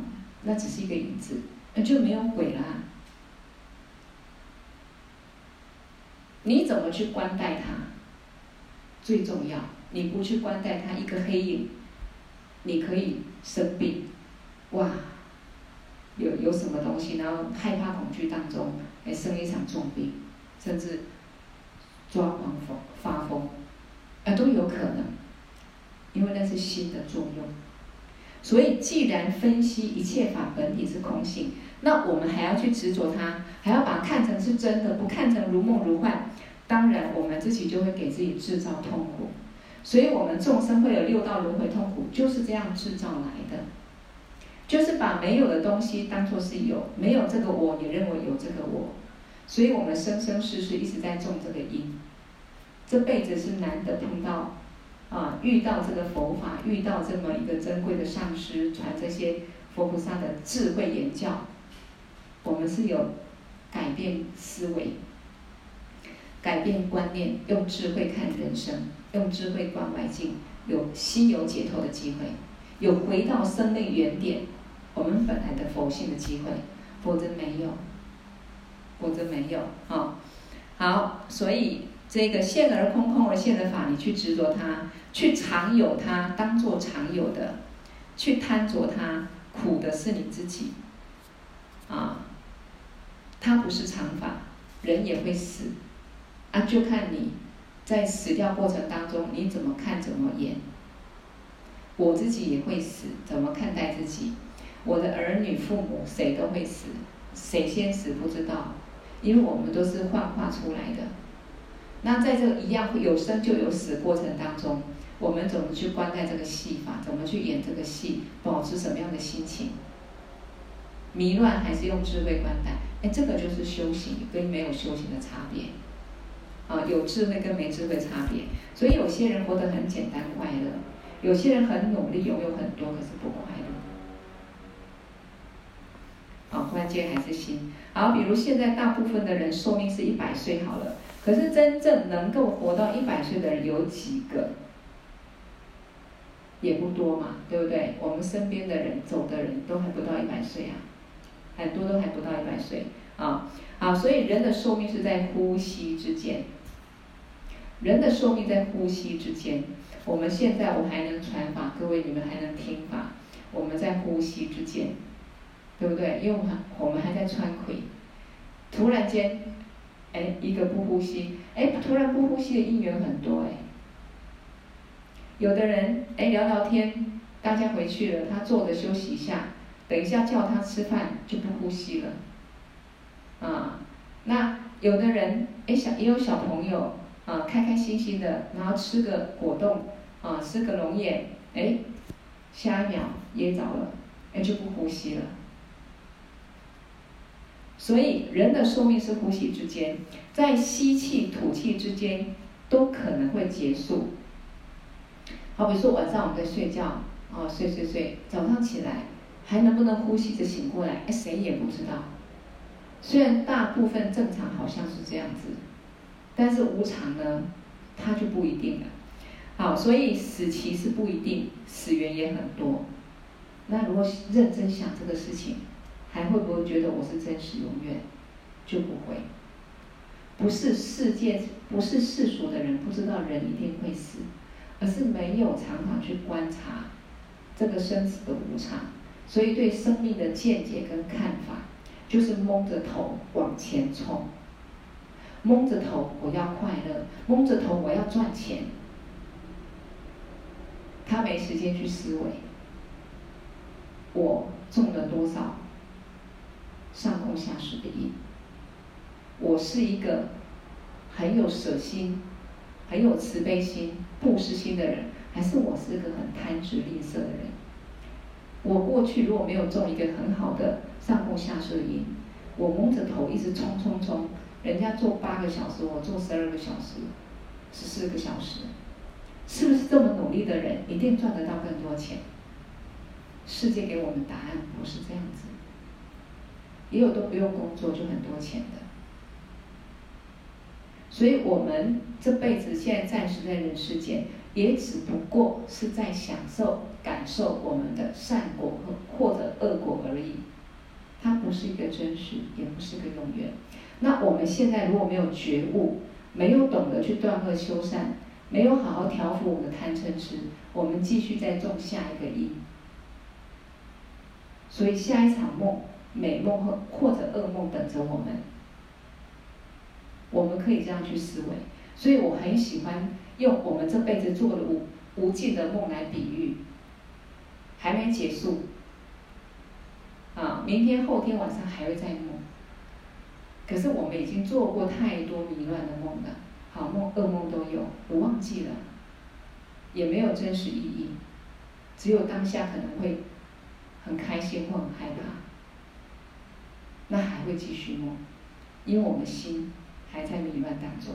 那只是一个影子，那就没有鬼啦。你怎么去观待它？最重要，你不去观待它，一个黑影，你可以生病，哇，有有什么东西，然后害怕恐惧当中，哎，生一场重病，甚至抓狂疯、发疯，啊，都有可能，因为那是心的作用。所以，既然分析一切法本体是空性，那我们还要去执着它，还要把看成是真的，不看成如梦如幻。当然，我们自己就会给自己制造痛苦。所以我们众生会有六道轮回痛苦，就是这样制造来的。就是把没有的东西当作是有，没有这个我也认为有这个我，所以我们生生世世一直在种这个因。这辈子是难得碰到。啊，遇到这个佛法，遇到这么一个珍贵的上师，传这些佛菩萨的智慧言教，我们是有改变思维、改变观念，用智慧看人生，用智慧观外境，有心有解脱的机会，有回到生命原点，我们本来的佛性的机会，否则没有，否则没有啊。好，所以这个现而空，空而现的法，你去执着它，去常有它，当做常有的，去贪着它，苦的是你自己，啊，它不是常法，人也会死，啊，就看你在死掉过程当中你怎么看怎么演。我自己也会死，怎么看待自己？我的儿女、父母谁都会死，谁先死不知道。因为我们都是幻化出来的，那在这一样有生就有死过程当中，我们怎么去观待这个戏法？怎么去演这个戏？保持什么样的心情？迷乱还是用智慧观待？哎，这个就是修行跟没有修行的差别。啊，有智慧跟没智慧差别。所以有些人活得很简单快乐，有些人很努力，拥有很多，可是不快乐。啊，关键还是心。好，比如现在大部分的人寿命是一百岁好了，可是真正能够活到一百岁的人有几个？也不多嘛，对不对？我们身边的人走的人都还不到一百岁啊，很多都还不到一百岁啊。好，所以人的寿命是在呼吸之间，人的寿命在呼吸之间。我们现在我还能传法，各位你们还能听法，我们在呼吸之间。对不对？因为我们我们还在穿盔，突然间，哎，一个不呼吸，哎，突然不呼吸的因缘很多哎。有的人哎聊聊天，大家回去了，他坐着休息一下，等一下叫他吃饭就不呼吸了。啊，那有的人哎小也有小朋友啊，开开心心的，然后吃个果冻啊，吃个龙眼，哎，下一秒噎着了，哎就不呼吸了。所以人的寿命是呼吸之间，在吸气、吐气之间都可能会结束。好，比如说晚上我们在睡觉，哦，睡睡睡，早上起来还能不能呼吸着醒过来？哎，谁也不知道。虽然大部分正常好像是这样子，但是无常呢，它就不一定了。好，所以死期是不一定，死缘也很多。那如果认真想这个事情。还会不会觉得我是真实永远？就不会。不是世界，不是世俗的人不知道人一定会死，而是没有常常去观察这个生死的无常，所以对生命的见解跟看法，就是蒙着头往前冲，蒙着头我要快乐，蒙着头我要赚钱，他没时间去思维，我种了多少。上供下施的因，我是一个很有舍心、很有慈悲心、布施心的人，还是我是个很贪执吝啬的人？我过去如果没有种一个很好的上供下施的因，我蒙着头一直冲冲冲，人家做八个小时，我做十二个小时、十四个小时，是不是这么努力的人一定赚得到更多钱？世界给我们答案不是这样子。也有都不用工作就很多钱的，所以我们这辈子现在暂时在人世间，也只不过是在享受、感受我们的善果和或者恶果而已，它不是一个真实，也不是一个永远。那我们现在如果没有觉悟，没有懂得去断恶修善，没有好好调伏我们的贪嗔痴，我们继续再种下一个因，所以下一场梦。美梦或或者噩梦等着我们，我们可以这样去思维。所以我很喜欢用我们这辈子做的无无尽的梦来比喻，还没结束，啊，明天后天晚上还会再梦。可是我们已经做过太多迷乱的梦了，好梦、噩梦都有，我忘记了，也没有真实意义，只有当下可能会很开心或很害怕。那还会继续梦，因为我们心还在迷乱当中，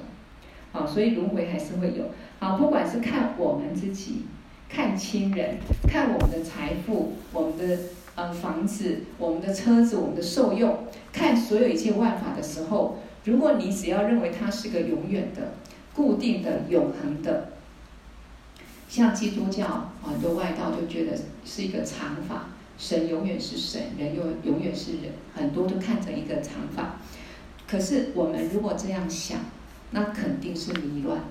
好，所以轮回还是会有。好，不管是看我们自己，看亲人，看我们的财富，我们的呃房子，我们的车子，我们的受用，看所有一切万法的时候，如果你只要认为它是个永远的、固定的、永恒的，像基督教很多外道就觉得是一个常法，神永远是神，人又永远是人，很多都看成一个常法。可是我们如果这样想，那肯定是迷乱，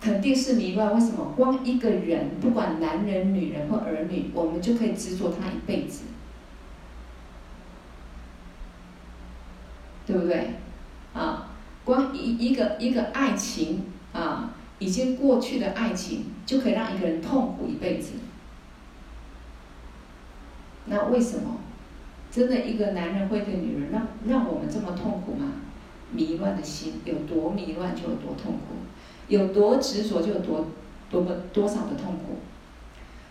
肯定是迷乱。为什么？光一个人，不管男人、女人或儿女，我们就可以执着他一辈子，对不对？啊，光一一个一个爱情啊。已经过去的爱情就可以让一个人痛苦一辈子，那为什么？真的一个男人或一个女人让让我们这么痛苦吗？迷乱的心有多迷乱就有多痛苦，有多执着就有多多么多少的痛苦。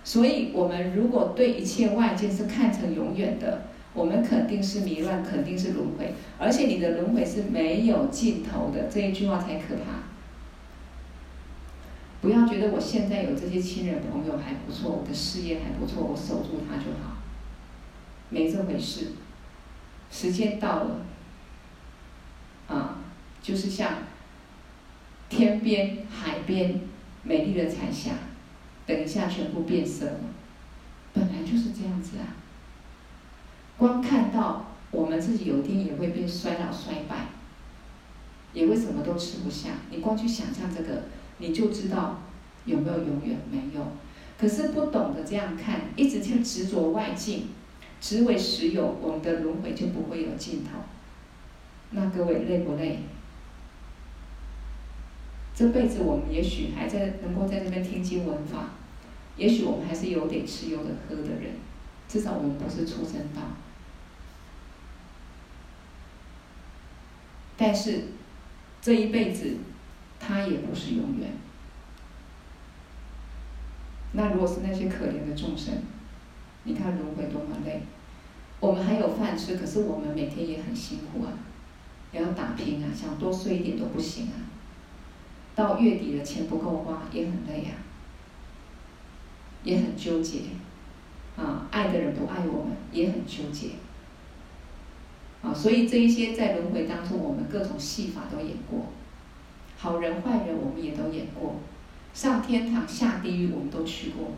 所以，我们如果对一切外界是看成永远的，我们肯定是迷乱，肯定是轮回，而且你的轮回是没有尽头的。这一句话才可怕。不要觉得我现在有这些亲人朋友还不错，我的事业还不错，我守住它就好。没这回事。时间到了，啊，就是像天边海边美丽的彩霞，等一下全部变色了。本来就是这样子啊。光看到我们自己有一天也会变衰老衰败，也会什么都吃不下。你光去想象这个。你就知道有没有永远没有，可是不懂得这样看，一直去执着外境，执为实有，我们的轮回就不会有尽头。那各位累不累？这辈子我们也许还在能够在这边听经闻法，也许我们还是有点吃有的喝的人，至少我们不是畜生道。但是这一辈子。他也不是永远。那如果是那些可怜的众生，你看轮回多么累。我们还有饭吃，可是我们每天也很辛苦啊，也要打拼啊，想多睡一点都不行啊。到月底了，钱不够花，也很累啊，也很纠结。啊，爱的人不爱我们，也很纠结。啊，所以这一些在轮回当中，我们各种戏法都演过。好人坏人，我们也都演过；上天堂下地狱，我们都去过，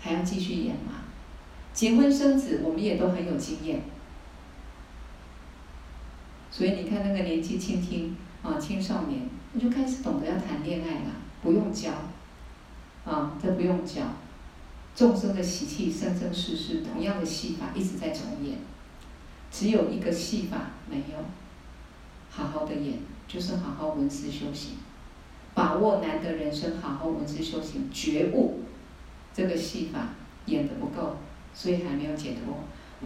还要继续演吗？结婚生子，我们也都很有经验。所以你看，那个年纪轻轻啊，青少年，你就开始懂得要谈恋爱了，不用教，啊，这不用教。众生的习气，生生世世，同样的戏法一直在重演，只有一个戏法没有，好好的演。就是好好闻思修行，把握难得人生，好好闻思修行，觉悟这个戏法演的不够，所以还没有解脱，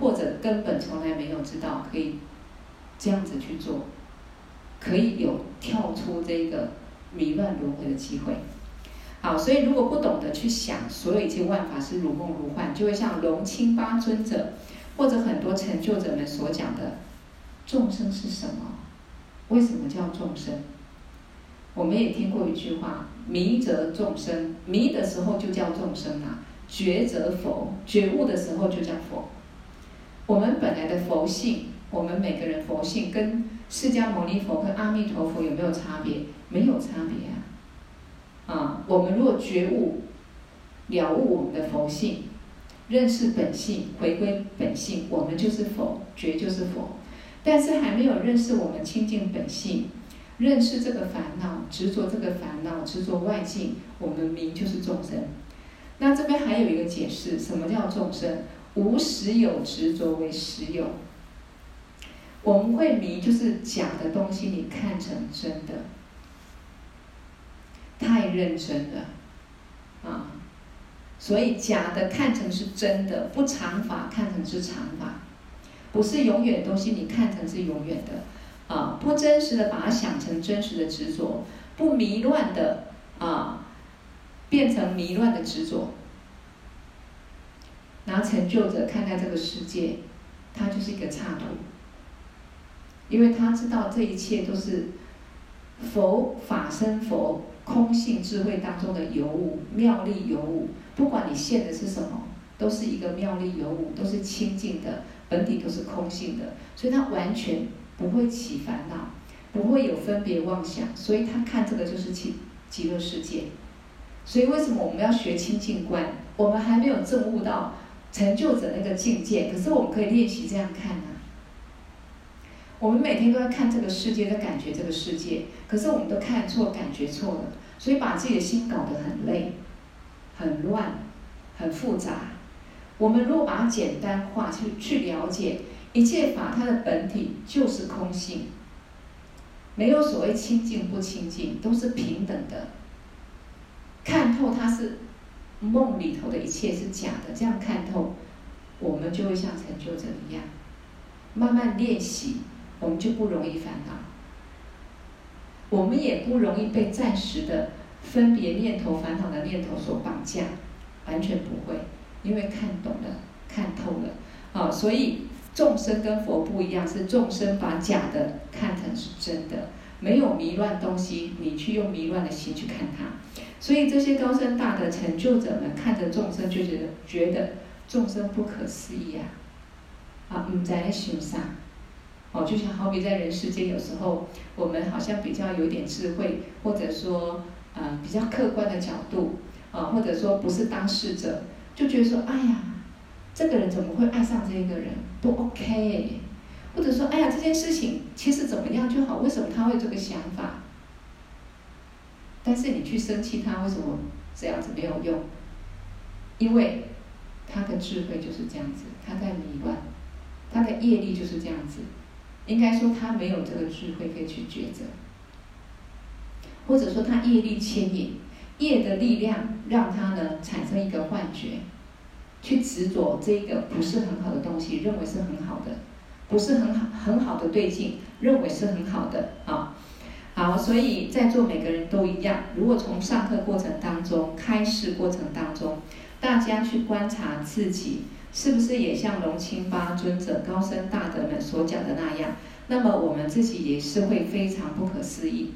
或者根本从来没有知道可以这样子去做，可以有跳出这个迷乱轮回的机会。好，所以如果不懂得去想，所有一切万法是如梦如幻，就会像龙钦巴尊者或者很多成就者们所讲的，众生是什么？为什么叫众生？我们也听过一句话：迷则众生，迷的时候就叫众生啊；觉则佛，觉悟的时候就叫佛。我们本来的佛性，我们每个人佛性跟释迦牟尼佛跟阿弥陀佛有没有差别？没有差别啊！啊，我们若觉悟、了悟我们的佛性，认识本性，回归本性，我们就是佛，觉就是佛。但是还没有认识我们清净本性，认识这个烦恼，执着这个烦恼，执着外境，我们迷就是众生。那这边还有一个解释，什么叫众生？无实有执着为实有。我们会迷，就是假的东西，你看成真的，太认真了，啊，所以假的看成是真的，不常法看成是常法。不是永远东西，你看成是永远的，啊，不真实的把它想成真实的执着，不迷乱的啊，变成迷乱的执着。拿成就者看待这个世界，他就是一个刹土，因为他知道这一切都是佛法身佛空性智慧当中的尤物妙力尤物，不管你现的是什么，都是一个妙力尤物，都是清净的。本体都是空性的，所以他完全不会起烦恼，不会有分别妄想，所以他看这个就是极极乐世界。所以为什么我们要学清净观？我们还没有证悟到成就者那个境界，可是我们可以练习这样看啊。我们每天都在看这个世界，在感觉这个世界，可是我们都看错、感觉错了，所以把自己的心搞得很累、很乱、很复杂。我们如果把它简单化，去去了解一切法，它的本体就是空性，没有所谓清净不清净，都是平等的。看透它是梦里头的一切是假的，这样看透，我们就会像成就者一样，慢慢练习。我们就不容易烦恼，我们也不容易被暂时的分别念头、烦恼的念头所绑架，完全不会，因为看懂了、看透了，啊，所以众生跟佛不一样，是众生把假的看成是真的，没有迷乱东西，你去用迷乱的心去看它，所以这些高僧大的成就者们看着众生，就觉得觉得众生不可思议啊，啊，唔在心上。哦，就像好比在人世间，有时候我们好像比较有点智慧，或者说，呃，比较客观的角度，啊，或者说不是当事者，就觉得说，哎呀，这个人怎么会爱上这个人？不 OK，或者说，哎呀，这件事情其实怎么样就好，为什么他会这个想法？但是你去生气他，为什么这样子没有用？因为他的智慧就是这样子，他在迷乱，他的业力就是这样子。应该说他没有这个智慧可以去抉择，或者说他业力牵引，业的力量让他呢产生一个幻觉，去执着这个不是很好的东西，认为是很好的，不是很好很好的对境，认为是很好的啊。好，所以在座每个人都一样。如果从上课过程当中、开示过程当中，大家去观察自己。是不是也像龙钦巴尊者、高僧大德们所讲的那样？那么我们自己也是会非常不可思议。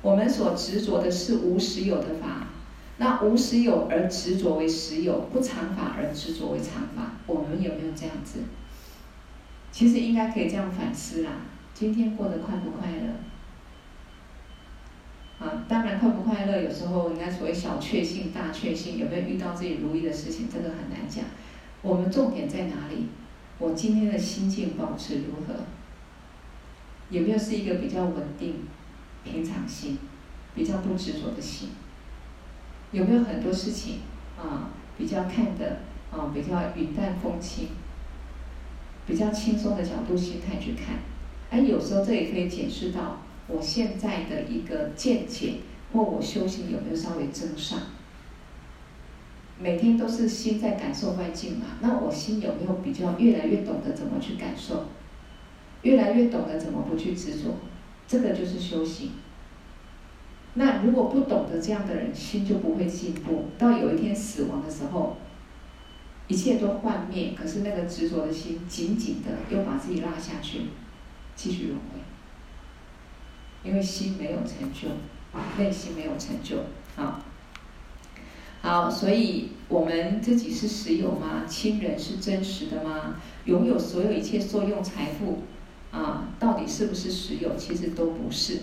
我们所执着的是无实有的法，那无实有而执着为实有，不常法而执着为常法，我们有没有这样子？其实应该可以这样反思啦。今天过得快不快乐？啊，当然快不快乐，有时候应该所谓小确幸、大确幸，有没有遇到自己如意的事情，这个很难讲。我们重点在哪里？我今天的心境保持如何？有没有是一个比较稳定、平常心、比较不执着的心？有没有很多事情啊，比较看的啊，比较云淡风轻、比较轻松的角度心态去看？哎，有时候这也可以检视到我现在的一个见解，或我修行有没有稍微增上。每天都是心在感受外境嘛，那我心有没有比较越来越懂得怎么去感受，越来越懂得怎么不去执着，这个就是修行。那如果不懂得这样的人，心就不会进步，到有一天死亡的时候，一切都幻灭，可是那个执着的心紧紧的又把自己拉下去，继续轮回，因为心没有成就，内心没有成就，啊。好，所以我们自己是实有吗？亲人是真实的吗？拥有所有一切受用财富，啊，到底是不是实有？其实都不是，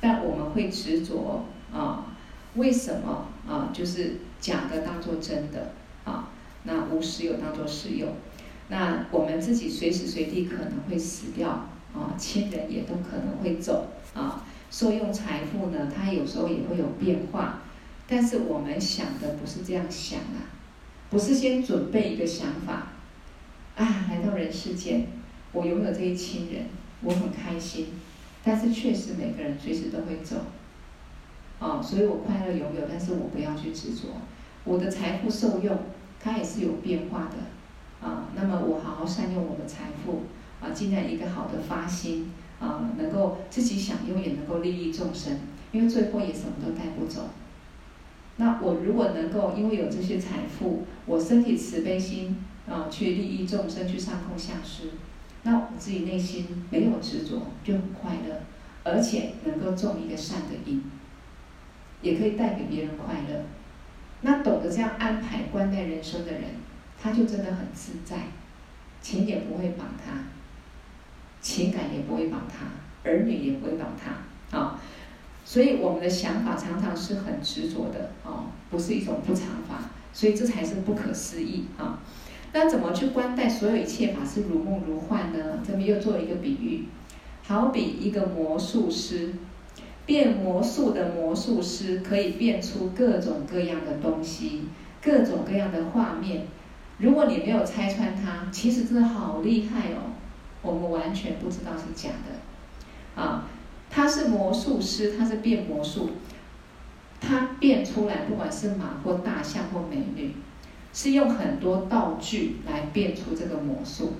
但我们会执着啊，为什么啊？就是假的当做真的啊，那无实有当做实有，那我们自己随时随地可能会死掉啊，亲人也都可能会走啊，受用财富呢，它有时候也会有变化。但是我们想的不是这样想啊，不是先准备一个想法，啊，来到人世间，我拥有这一亲人，我很开心。但是确实每个人随时都会走，啊，所以我快乐拥有，但是我不要去执着。我的财富受用，它也是有变化的，啊，那么我好好善用我的财富，啊，尽量一个好的发心，啊，能够自己享用，也能够利益众生，因为最后也什么都带不走。那我如果能够因为有这些财富，我身体慈悲心啊，去利益众生，去上空下施，那我自己内心没有执着，就很快乐，而且能够种一个善的因，也可以带给别人快乐。那懂得这样安排观待人生的人，他就真的很自在，钱也不会绑他，情感也不会绑他，儿女也不会绑他啊。所以我们的想法常常是很执着的哦，不是一种不常法，所以这才是不可思议啊。那怎么去观待所有一切法是如梦如幻呢？这边又做一个比喻，好比一个魔术师，变魔术的魔术师可以变出各种各样的东西，各种各样的画面。如果你没有拆穿他，其实真的好厉害哦，我们完全不知道是假的，啊，他是魔术师，他是变魔术，他变出来不管是马或大象或美女。是用很多道具来变出这个魔术。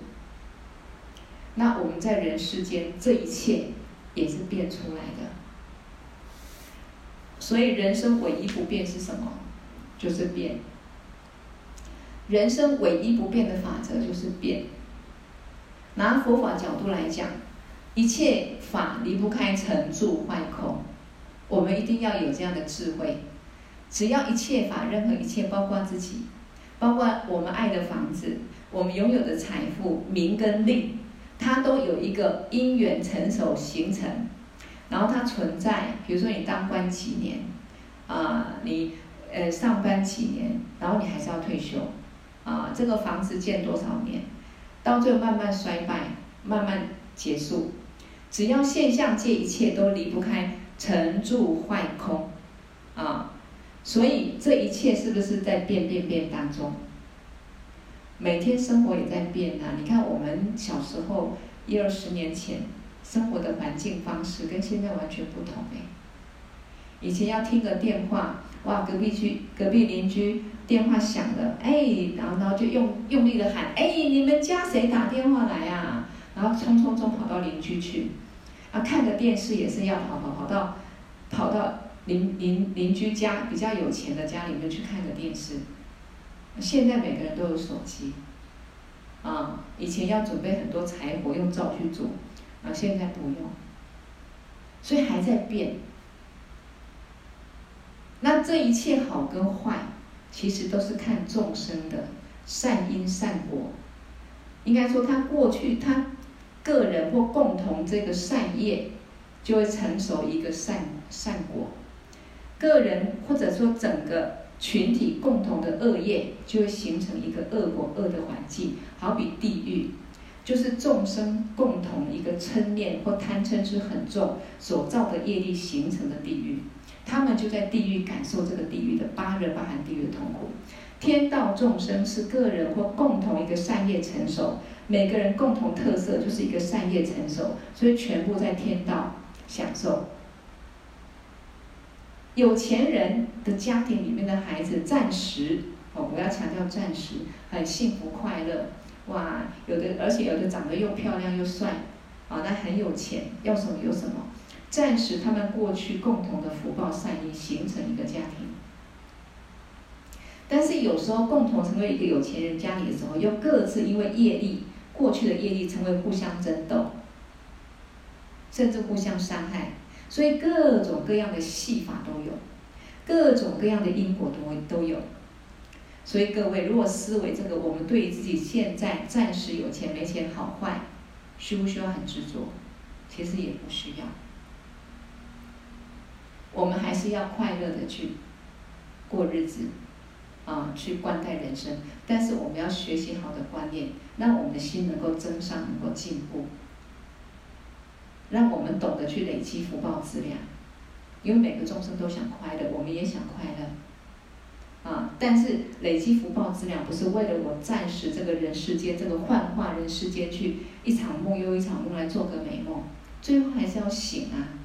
那我们在人世间，这一切也是变出来的。所以人生唯一不变是什么？就是变。人生唯一不变的法则就是变。拿佛法角度来讲，一切法离不开成住坏空，我们一定要有这样的智慧。只要一切法，任何一切，包括自己。包括我们爱的房子，我们拥有的财富、名跟利，它都有一个因缘成熟形成，然后它存在。比如说你当官几年，啊，你呃上班几年，然后你还是要退休，啊，这个房子建多少年，到最后慢慢衰败，慢慢结束。只要现象界一切都离不开成住坏空，啊。所以这一切是不是在变变变当中？每天生活也在变啊！你看我们小时候一二十年前生活的环境方式跟现在完全不同哎。以前要听个电话，哇，隔壁居隔壁邻居电话响了，哎，然后然后就用用力的喊，哎，你们家谁打电话来啊？然后冲冲冲跑到邻居去，啊，看个电视也是要跑跑跑到跑到。邻邻邻居家比较有钱的家里面去看个电视，现在每个人都有手机，啊，以前要准备很多柴火用灶去煮，啊，现在不用，所以还在变。那这一切好跟坏，其实都是看众生的善因善果，应该说他过去他个人或共同这个善业，就会成熟一个善善果。个人或者说整个群体共同的恶业，就会形成一个恶果恶的环境，好比地狱，就是众生共同一个嗔念或贪嗔痴很重所造的业力形成的地狱，他们就在地狱感受这个地狱的八热八寒地狱的痛苦。天道众生是个人或共同一个善业成熟，每个人共同特色就是一个善业成熟，所以全部在天道享受。有钱人的家庭里面的孩子暂时哦，我要强调暂时很幸福快乐，哇，有的而且有的长得又漂亮又帅，啊，那很有钱，要什么有什么，暂时他们过去共同的福报善因形成一个家庭，但是有时候共同成为一个有钱人家里的时候，又各自因为业力过去的业力成为互相争斗，甚至互相伤害。所以各种各样的戏法都有，各种各样的因果都都有。所以各位，如果思维这个，我们对于自己现在暂时有钱没钱好坏，需不需要很执着？其实也不需要。我们还是要快乐的去过日子，啊，去观待人生。但是我们要学习好的观念，让我们的心能够增上，能够进步。让我们懂得去累积福报资粮，因为每个众生都想快乐，我们也想快乐，啊！但是累积福报资粮不是为了我暂时这个人世间这个幻化人世间去一场梦又一场梦来做个美梦，最后还是要醒啊！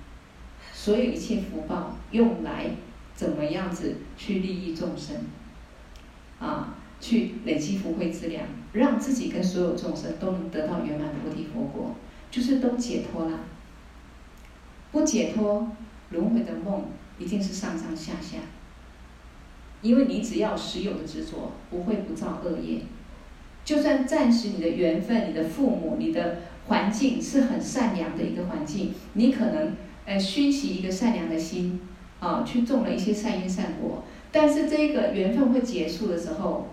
所有一切福报用来怎么样子去利益众生，啊，去累积福慧资粮，让自己跟所有众生都能得到圆满菩提佛果，就是都解脱了。不解脱，轮回的梦一定是上上下下。因为你只要实有的执着，不会不造恶业。就算暂时你的缘分、你的父母、你的环境是很善良的一个环境，你可能呃熏习一个善良的心，啊，去种了一些善因善果。但是这个缘分会结束的时候，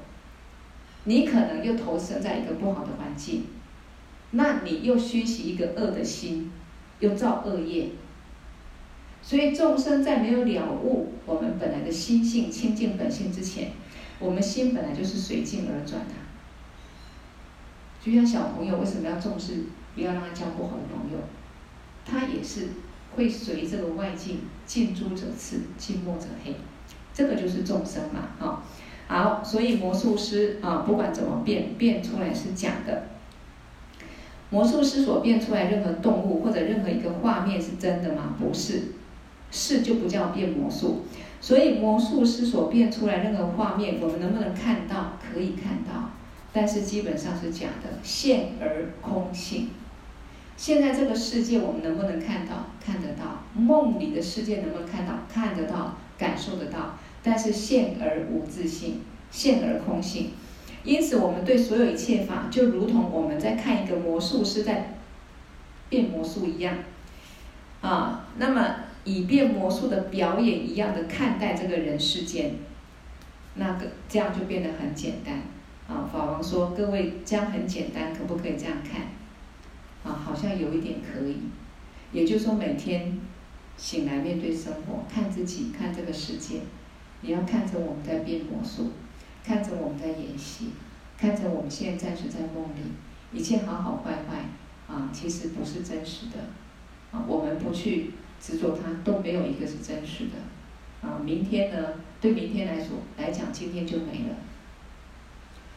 你可能又投生在一个不好的环境，那你又熏习一个恶的心，又造恶业。所以众生在没有了悟我们本来的心性清净本性之前，我们心本来就是随境而转的。就像小朋友为什么要重视，不要让他交不好的朋友，他也是会随这个外境，近朱者赤，近墨者黑，这个就是众生嘛，啊，好，所以魔术师啊，不管怎么变，变出来是假的。魔术师所变出来任何动物或者任何一个画面是真的吗？不是，是就不叫变魔术。所以魔术师所变出来任何画面，我们能不能看到？可以看到。但是基本上是假的，现而空性。现在这个世界我们能不能看到？看得到。梦里的世界能不能看到？看得到，感受得到。但是现而无自性，现而空性。因此，我们对所有一切法，就如同我们在看一个魔术师在变魔术一样，啊，那么以变魔术的表演一样的看待这个人世间，那个这样就变得很简单。啊，法王说：“各位，这样很简单，可不可以这样看？啊，好像有一点可以。也就是说，每天醒来面对生活，看自己，看这个世界，你要看着我们在变魔术，看着我们在演戏，看着我们现在暂时在梦里，一切好好坏坏，啊，其实不是真实的。啊，我们不去执着它，都没有一个是真实的。啊，明天呢？对明天来说来讲，今天就没了。”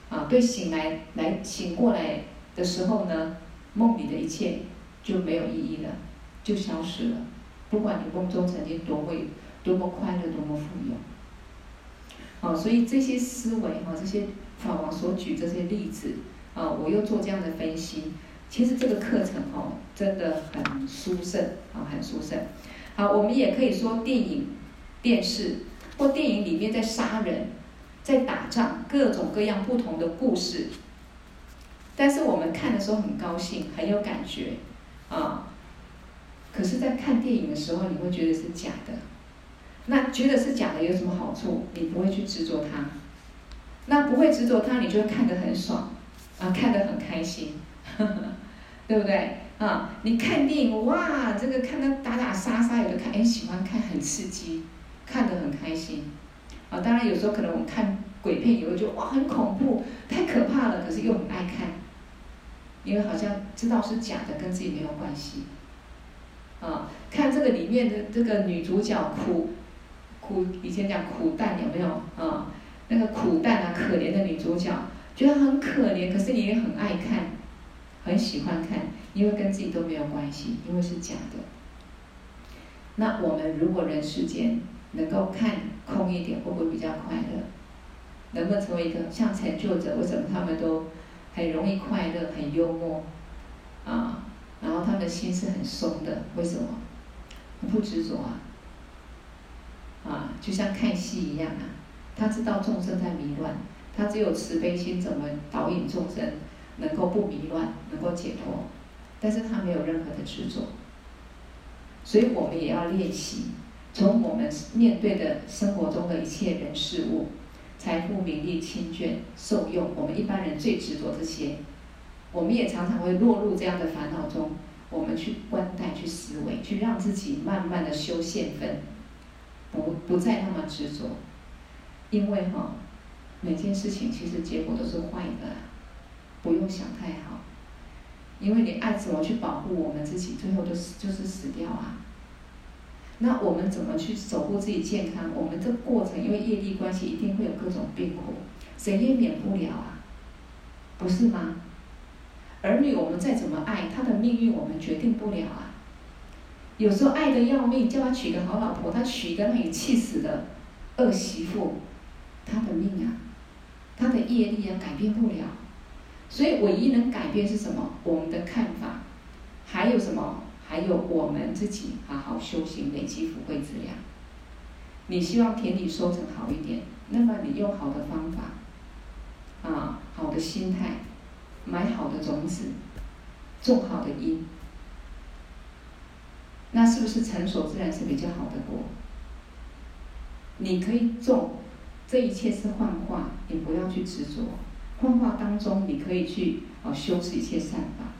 啊，对，醒来来醒过来的时候呢，梦里的一切就没有意义了，就消失了。不管你梦中曾经多会多么快乐，多么富有。啊，所以这些思维哈，这些法王所举这些例子啊，我又做这样的分析。其实这个课程哦，真的很殊胜啊，很殊胜。好，我们也可以说电影、电视或电影里面在杀人。在打仗，各种各样不同的故事，但是我们看的时候很高兴，很有感觉，啊，可是，在看电影的时候，你会觉得是假的。那觉得是假的有什么好处？你不会去执着它。那不会执着它，你就会看得很爽，啊，看得很开心，呵呵，对不对？啊，你看电影，哇，这个看到打打杀杀，有的看，哎，喜欢看，很刺激，看得很开心。啊，当然有时候可能我们看鬼片也会觉得哇很恐怖，太可怕了，可是又很爱看，因为好像知道是假的，跟自己没有关系。啊，看这个里面的这个女主角苦苦，以前讲苦旦有没有啊？那个苦旦啊，可怜的女主角，觉得很可怜，可是你也很爱看，很喜欢看，因为跟自己都没有关系，因为是假的。那我们如果人世间能够看。空一点会不会比较快乐？能不能成为一个像成就者？为什么他们都很容易快乐、很幽默啊？然后他们的心是很松的，为什么？不执着啊！啊，就像看戏一样啊！他知道众生在迷乱，他只有慈悲心，怎么导引众生能够不迷乱，能够解脱？但是他没有任何的执着，所以我们也要练习。从我们面对的生活中的一切人事物，财富、名利、亲眷、受用，我们一般人最执着这些，我们也常常会落入这样的烦恼中。我们去观待、去思维、去让自己慢慢的修现分，不不再那么执着，因为哈，每件事情其实结果都是坏的，不用想太好，因为你爱怎么去保护我们自己，最后都死就是死掉啊。那我们怎么去守护自己健康？我们这过程因为业力关系，一定会有各种病苦，谁也免不了啊，不是吗？儿女我们再怎么爱，他的命运我们决定不了啊。有时候爱的要命，叫他娶个好老婆，他娶一个让你气死的恶媳妇，他的命啊，他的业力啊，改变不了。所以唯一能改变是什么？我们的看法，还有什么？还有我们自己好好修行，累积福慧资粮。你希望田里收成好一点，那么你用好的方法，啊，好的心态，买好的种子，种好的因，那是不是成熟自然是比较好的果？你可以种，这一切是幻化，你不要去执着。幻化当中，你可以去啊修持一切善法。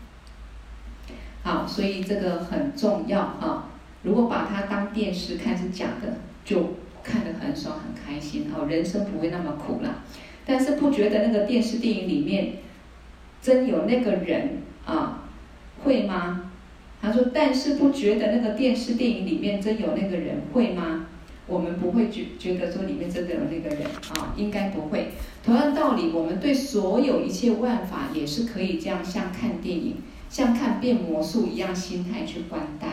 好，所以这个很重要啊。如果把它当电视看是假的，就看得很爽很开心哦，人生不会那么苦了。但是不觉得那个电视电影里面真有那个人啊？会吗？他说，但是不觉得那个电视电影里面真有那个人会吗？我们不会觉觉得说里面真的有那个人啊，应该不会。同样道理，我们对所有一切万法也是可以这样，像看电影、像看变魔术一样心态去观待。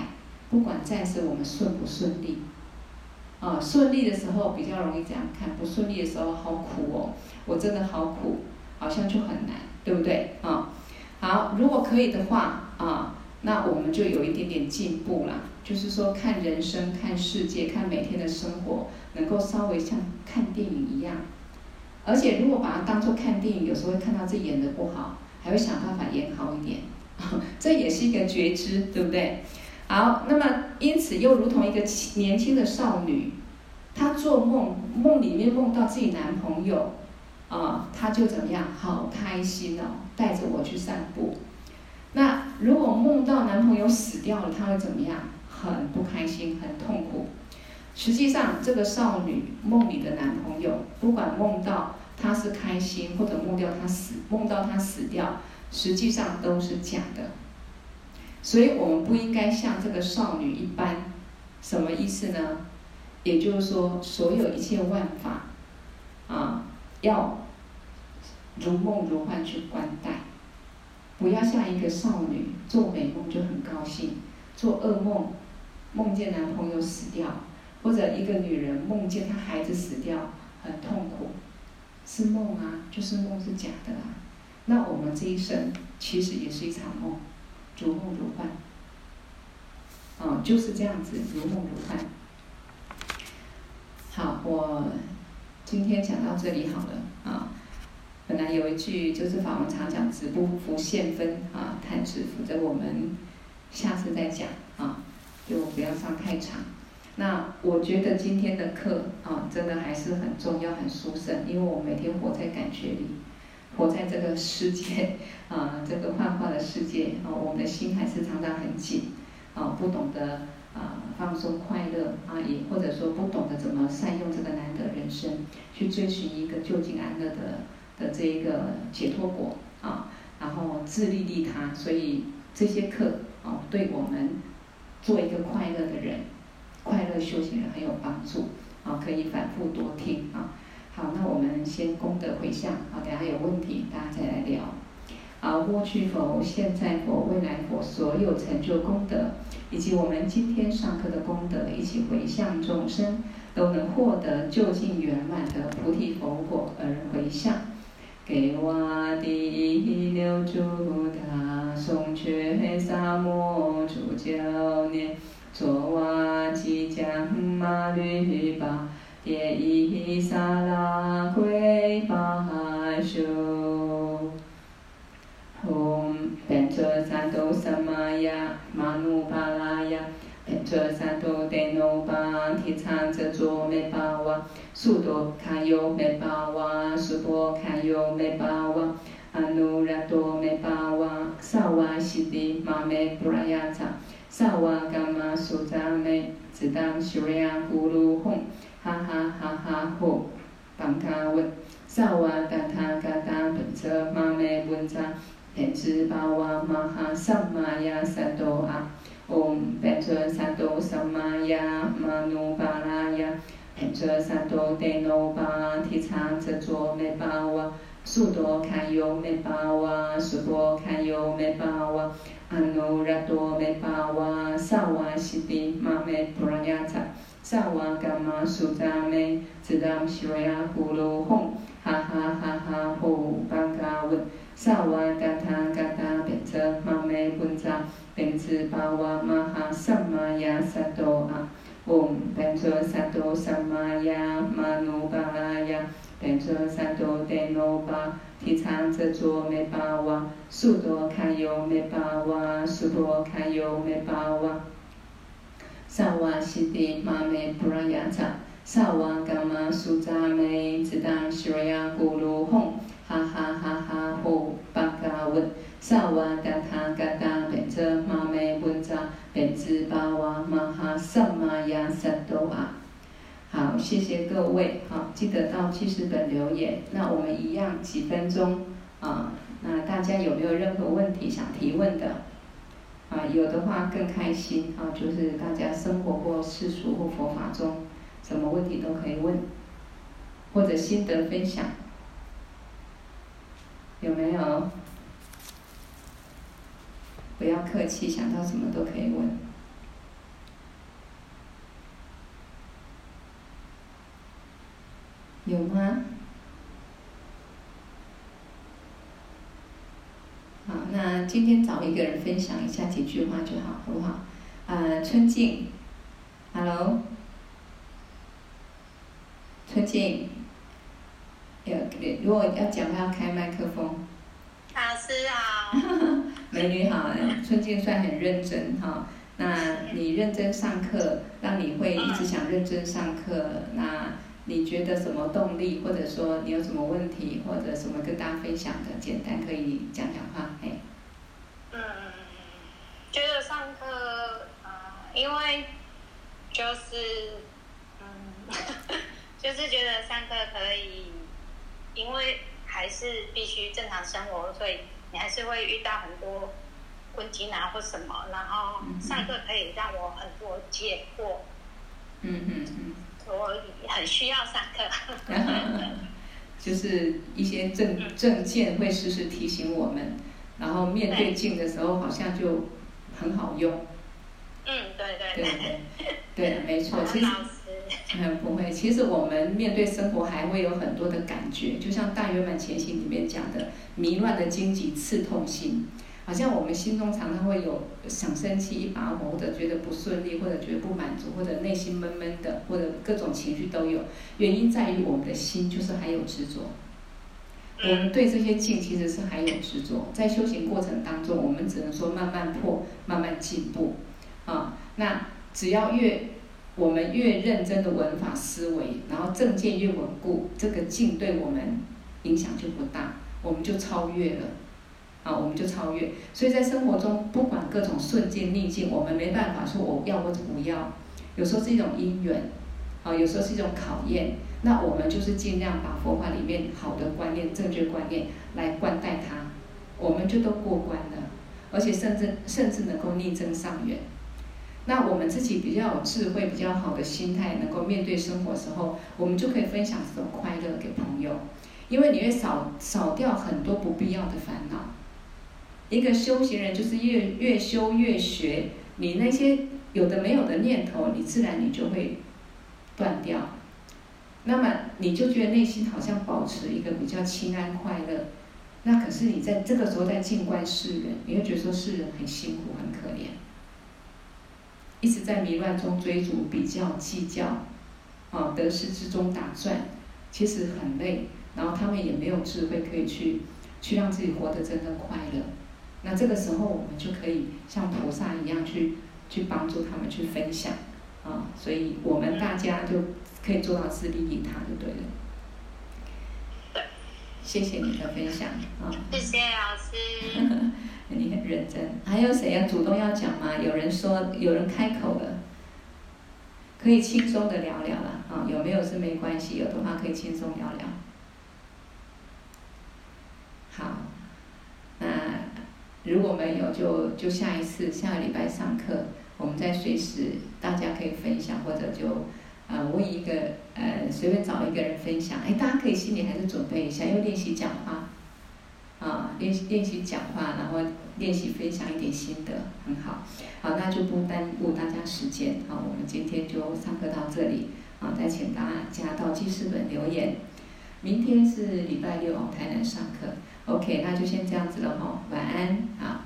不管暂时我们顺不顺利，啊，顺利的时候比较容易这样看，不顺利的时候好苦哦，我真的好苦，好像就很难，对不对？啊，好，如果可以的话，啊。那我们就有一点点进步了，就是说看人生、看世界、看每天的生活，能够稍微像看电影一样。而且如果把它当做看电影，有时候会看到自己演的不好，还会想办法演好一点，这也是一个觉知，对不对？好，那么因此又如同一个年轻的少女，她做梦，梦里面梦到自己男朋友，啊，她就怎么样？好开心哦，带着我去散步。那如果梦到男朋友死掉了，她会怎么样？很不开心，很痛苦。实际上，这个少女梦里的男朋友，不管梦到他是开心，或者梦到他死，梦到他死掉，实际上都是假的。所以我们不应该像这个少女一般，什么意思呢？也就是说，所有一切万法，啊，要如梦如幻去观待。不要像一个少女做美梦就很高兴，做噩梦梦见男朋友死掉，或者一个女人梦见她孩子死掉很痛苦，是梦啊，就是梦是假的啊。那我们这一生其实也是一场梦，如梦如幻，啊，就是这样子，如梦如幻。好，我今天讲到这里好了啊。本来有一句就是法王常讲“子不福现分”啊，叹之，否则我们下次再讲啊，就不要上太长。那我觉得今天的课啊，真的还是很重要、很殊胜，因为我每天活在感觉里，活在这个世界啊，这个幻化的世界啊，我们的心还是常常很紧啊，不懂得啊放松快乐啊，也或者说不懂得怎么善用这个难得人生，去追寻一个究竟安乐的。的这一个解脱果啊，然后自利利他，所以这些课啊，对我们做一个快乐的人、快乐修行人很有帮助啊，可以反复多听啊。好，那我们先功德回向好，等下有问题大家再来聊。好，过去佛、现在佛、未来佛所有成就功德，以及我们今天上课的功德，一起回向众生，都能获得究竟圆满的菩提佛果而回向。给我的六祖大颂却萨摩主教念，卓瓦吉将马律巴，迭伊萨拉贵巴修。吽，变作三多萨玛亚，玛努巴拉雅。变作三多德努巴，提倡着作美巴瓦，苏多卡尤美巴瓦，苏波卡尤美巴瓦，阿努拉多美巴瓦，萨瓦西迪玛美布拉雅扎，萨瓦伽玛苏扎美，只当修利亚咕噜吽，哈哈哈哈吽，邦卡文，萨瓦达他嘎达本则玛美文扎，变智巴瓦玛哈萨玛亚萨多阿。唵，变作三多萨玛亚，玛努巴拉雅，变作三多德努巴，提倡着作美巴瓦，苏多堪尤美巴瓦，苏波堪尤美巴瓦，阿努拉多美巴瓦，萨瓦西迪玛美普拉雅扎，萨瓦伽玛苏扎美，只当西瑞亚呼噜吽，哈哈哈哈呼巴嘎文，萨瓦达他嘎达变作玛美文扎。变智巴瓦玛哈萨玛亚萨多阿，唵，变作萨多萨玛亚，玛努巴拉雅，变作萨多德努巴，提倡着作美巴瓦，苏多堪尤美巴瓦，苏多堪尤美巴瓦，萨瓦西迪玛梅布拉雅扎萨瓦嘎玛苏扎梅只当西瑞亚古鲁吽，哈哈哈哈呼巴嘎文萨瓦嘎塔嘎达本遮玛梅文扎本兹巴瓦玛哈萨玛雅萨多啊。好，谢谢各位，好，记得到记事本留言。那我们一样几分钟啊。那大家有没有任何问题想提问的？啊，有的话更开心，啊，就是大家生活或世俗或佛法中，什么问题都可以问，或者心得分享，有没有？不要客气，想到什么都可以问。有吗？好，那今天找一个人分享一下几句话就好，好不好？呃，春静，Hello，春静，要如果要讲话要开麦克风。老师好。美女好，春静算很认真哈。那你认真上课，让你会一直想认真上课，那。你觉得什么动力，或者说你有什么问题，或者什么跟大家分享的，简单可以讲讲话，哎。嗯，觉得上课，呃，因为就是，嗯，就是觉得上课可以，因为还是必须正常生活，所以你还是会遇到很多问题啊或什么，然后上课可以让我很多解惑。嗯嗯嗯。我很需要上课，就是一些证证件会时时提醒我们，然后面对镜的时候好像就很好用。嗯，对对对对，对，没错。其实，嗯，不会。其实我们面对生活还会有很多的感觉，就像《大圆满前行》里面讲的，迷乱的荆棘刺痛心。好像我们心中常常会有想生气一把火，或者觉得不顺利，或者觉得不满足，或者内心闷闷的，或者各种情绪都有。原因在于我们的心就是还有执着。我们对这些境其实是还有执着。在修行过程当中，我们只能说慢慢破，慢慢进步。啊，那只要越我们越认真的文法思维，然后正见越稳固，这个境对我们影响就不大，我们就超越了。啊，我们就超越。所以在生活中，不管各种顺境逆境，我们没办法说我要或者不要。有时候是一种因缘，啊，有时候是一种考验。那我们就是尽量把佛法里面好的观念、正确观念来灌溉它，我们就都过关了，而且甚至甚至能够逆增上缘。那我们自己比较有智慧、比较好的心态，能够面对生活时候，我们就可以分享这种快乐给朋友，因为你会少少掉很多不必要的烦恼。一个修行人就是越越修越学，你那些有的没有的念头，你自然你就会断掉。那么你就觉得内心好像保持一个比较清安快乐。那可是你在这个时候在静观世人，你会觉得说世人很辛苦很可怜，一直在迷乱中追逐比较计较，啊得失之中打转，其实很累。然后他们也没有智慧可以去去让自己活得真的快乐。那这个时候，我们就可以像菩萨一样去去帮助他们去分享，啊，所以我们大家就可以做到自利利他，就对了。对，谢谢你的分享啊！谢谢老师，你很认真。还有谁要主动要讲吗？有人说，有人开口了，可以轻松的聊聊了啊！有没有是没关系，有的话可以轻松聊聊。好，那。如果没有，就就下一次下个礼拜上课，我们再随时大家可以分享，或者就呃问一个呃随便找一个人分享，哎，大家可以心里还是准备一下，要练习讲话，啊，练习练习讲话，然后练习分享一点心得，很好，好，那就不耽误大家时间，好，我们今天就上课到这里，啊，再请大家到记事本留言，明天是礼拜六，台南上课。OK，那就先这样子了哈，晚安，好。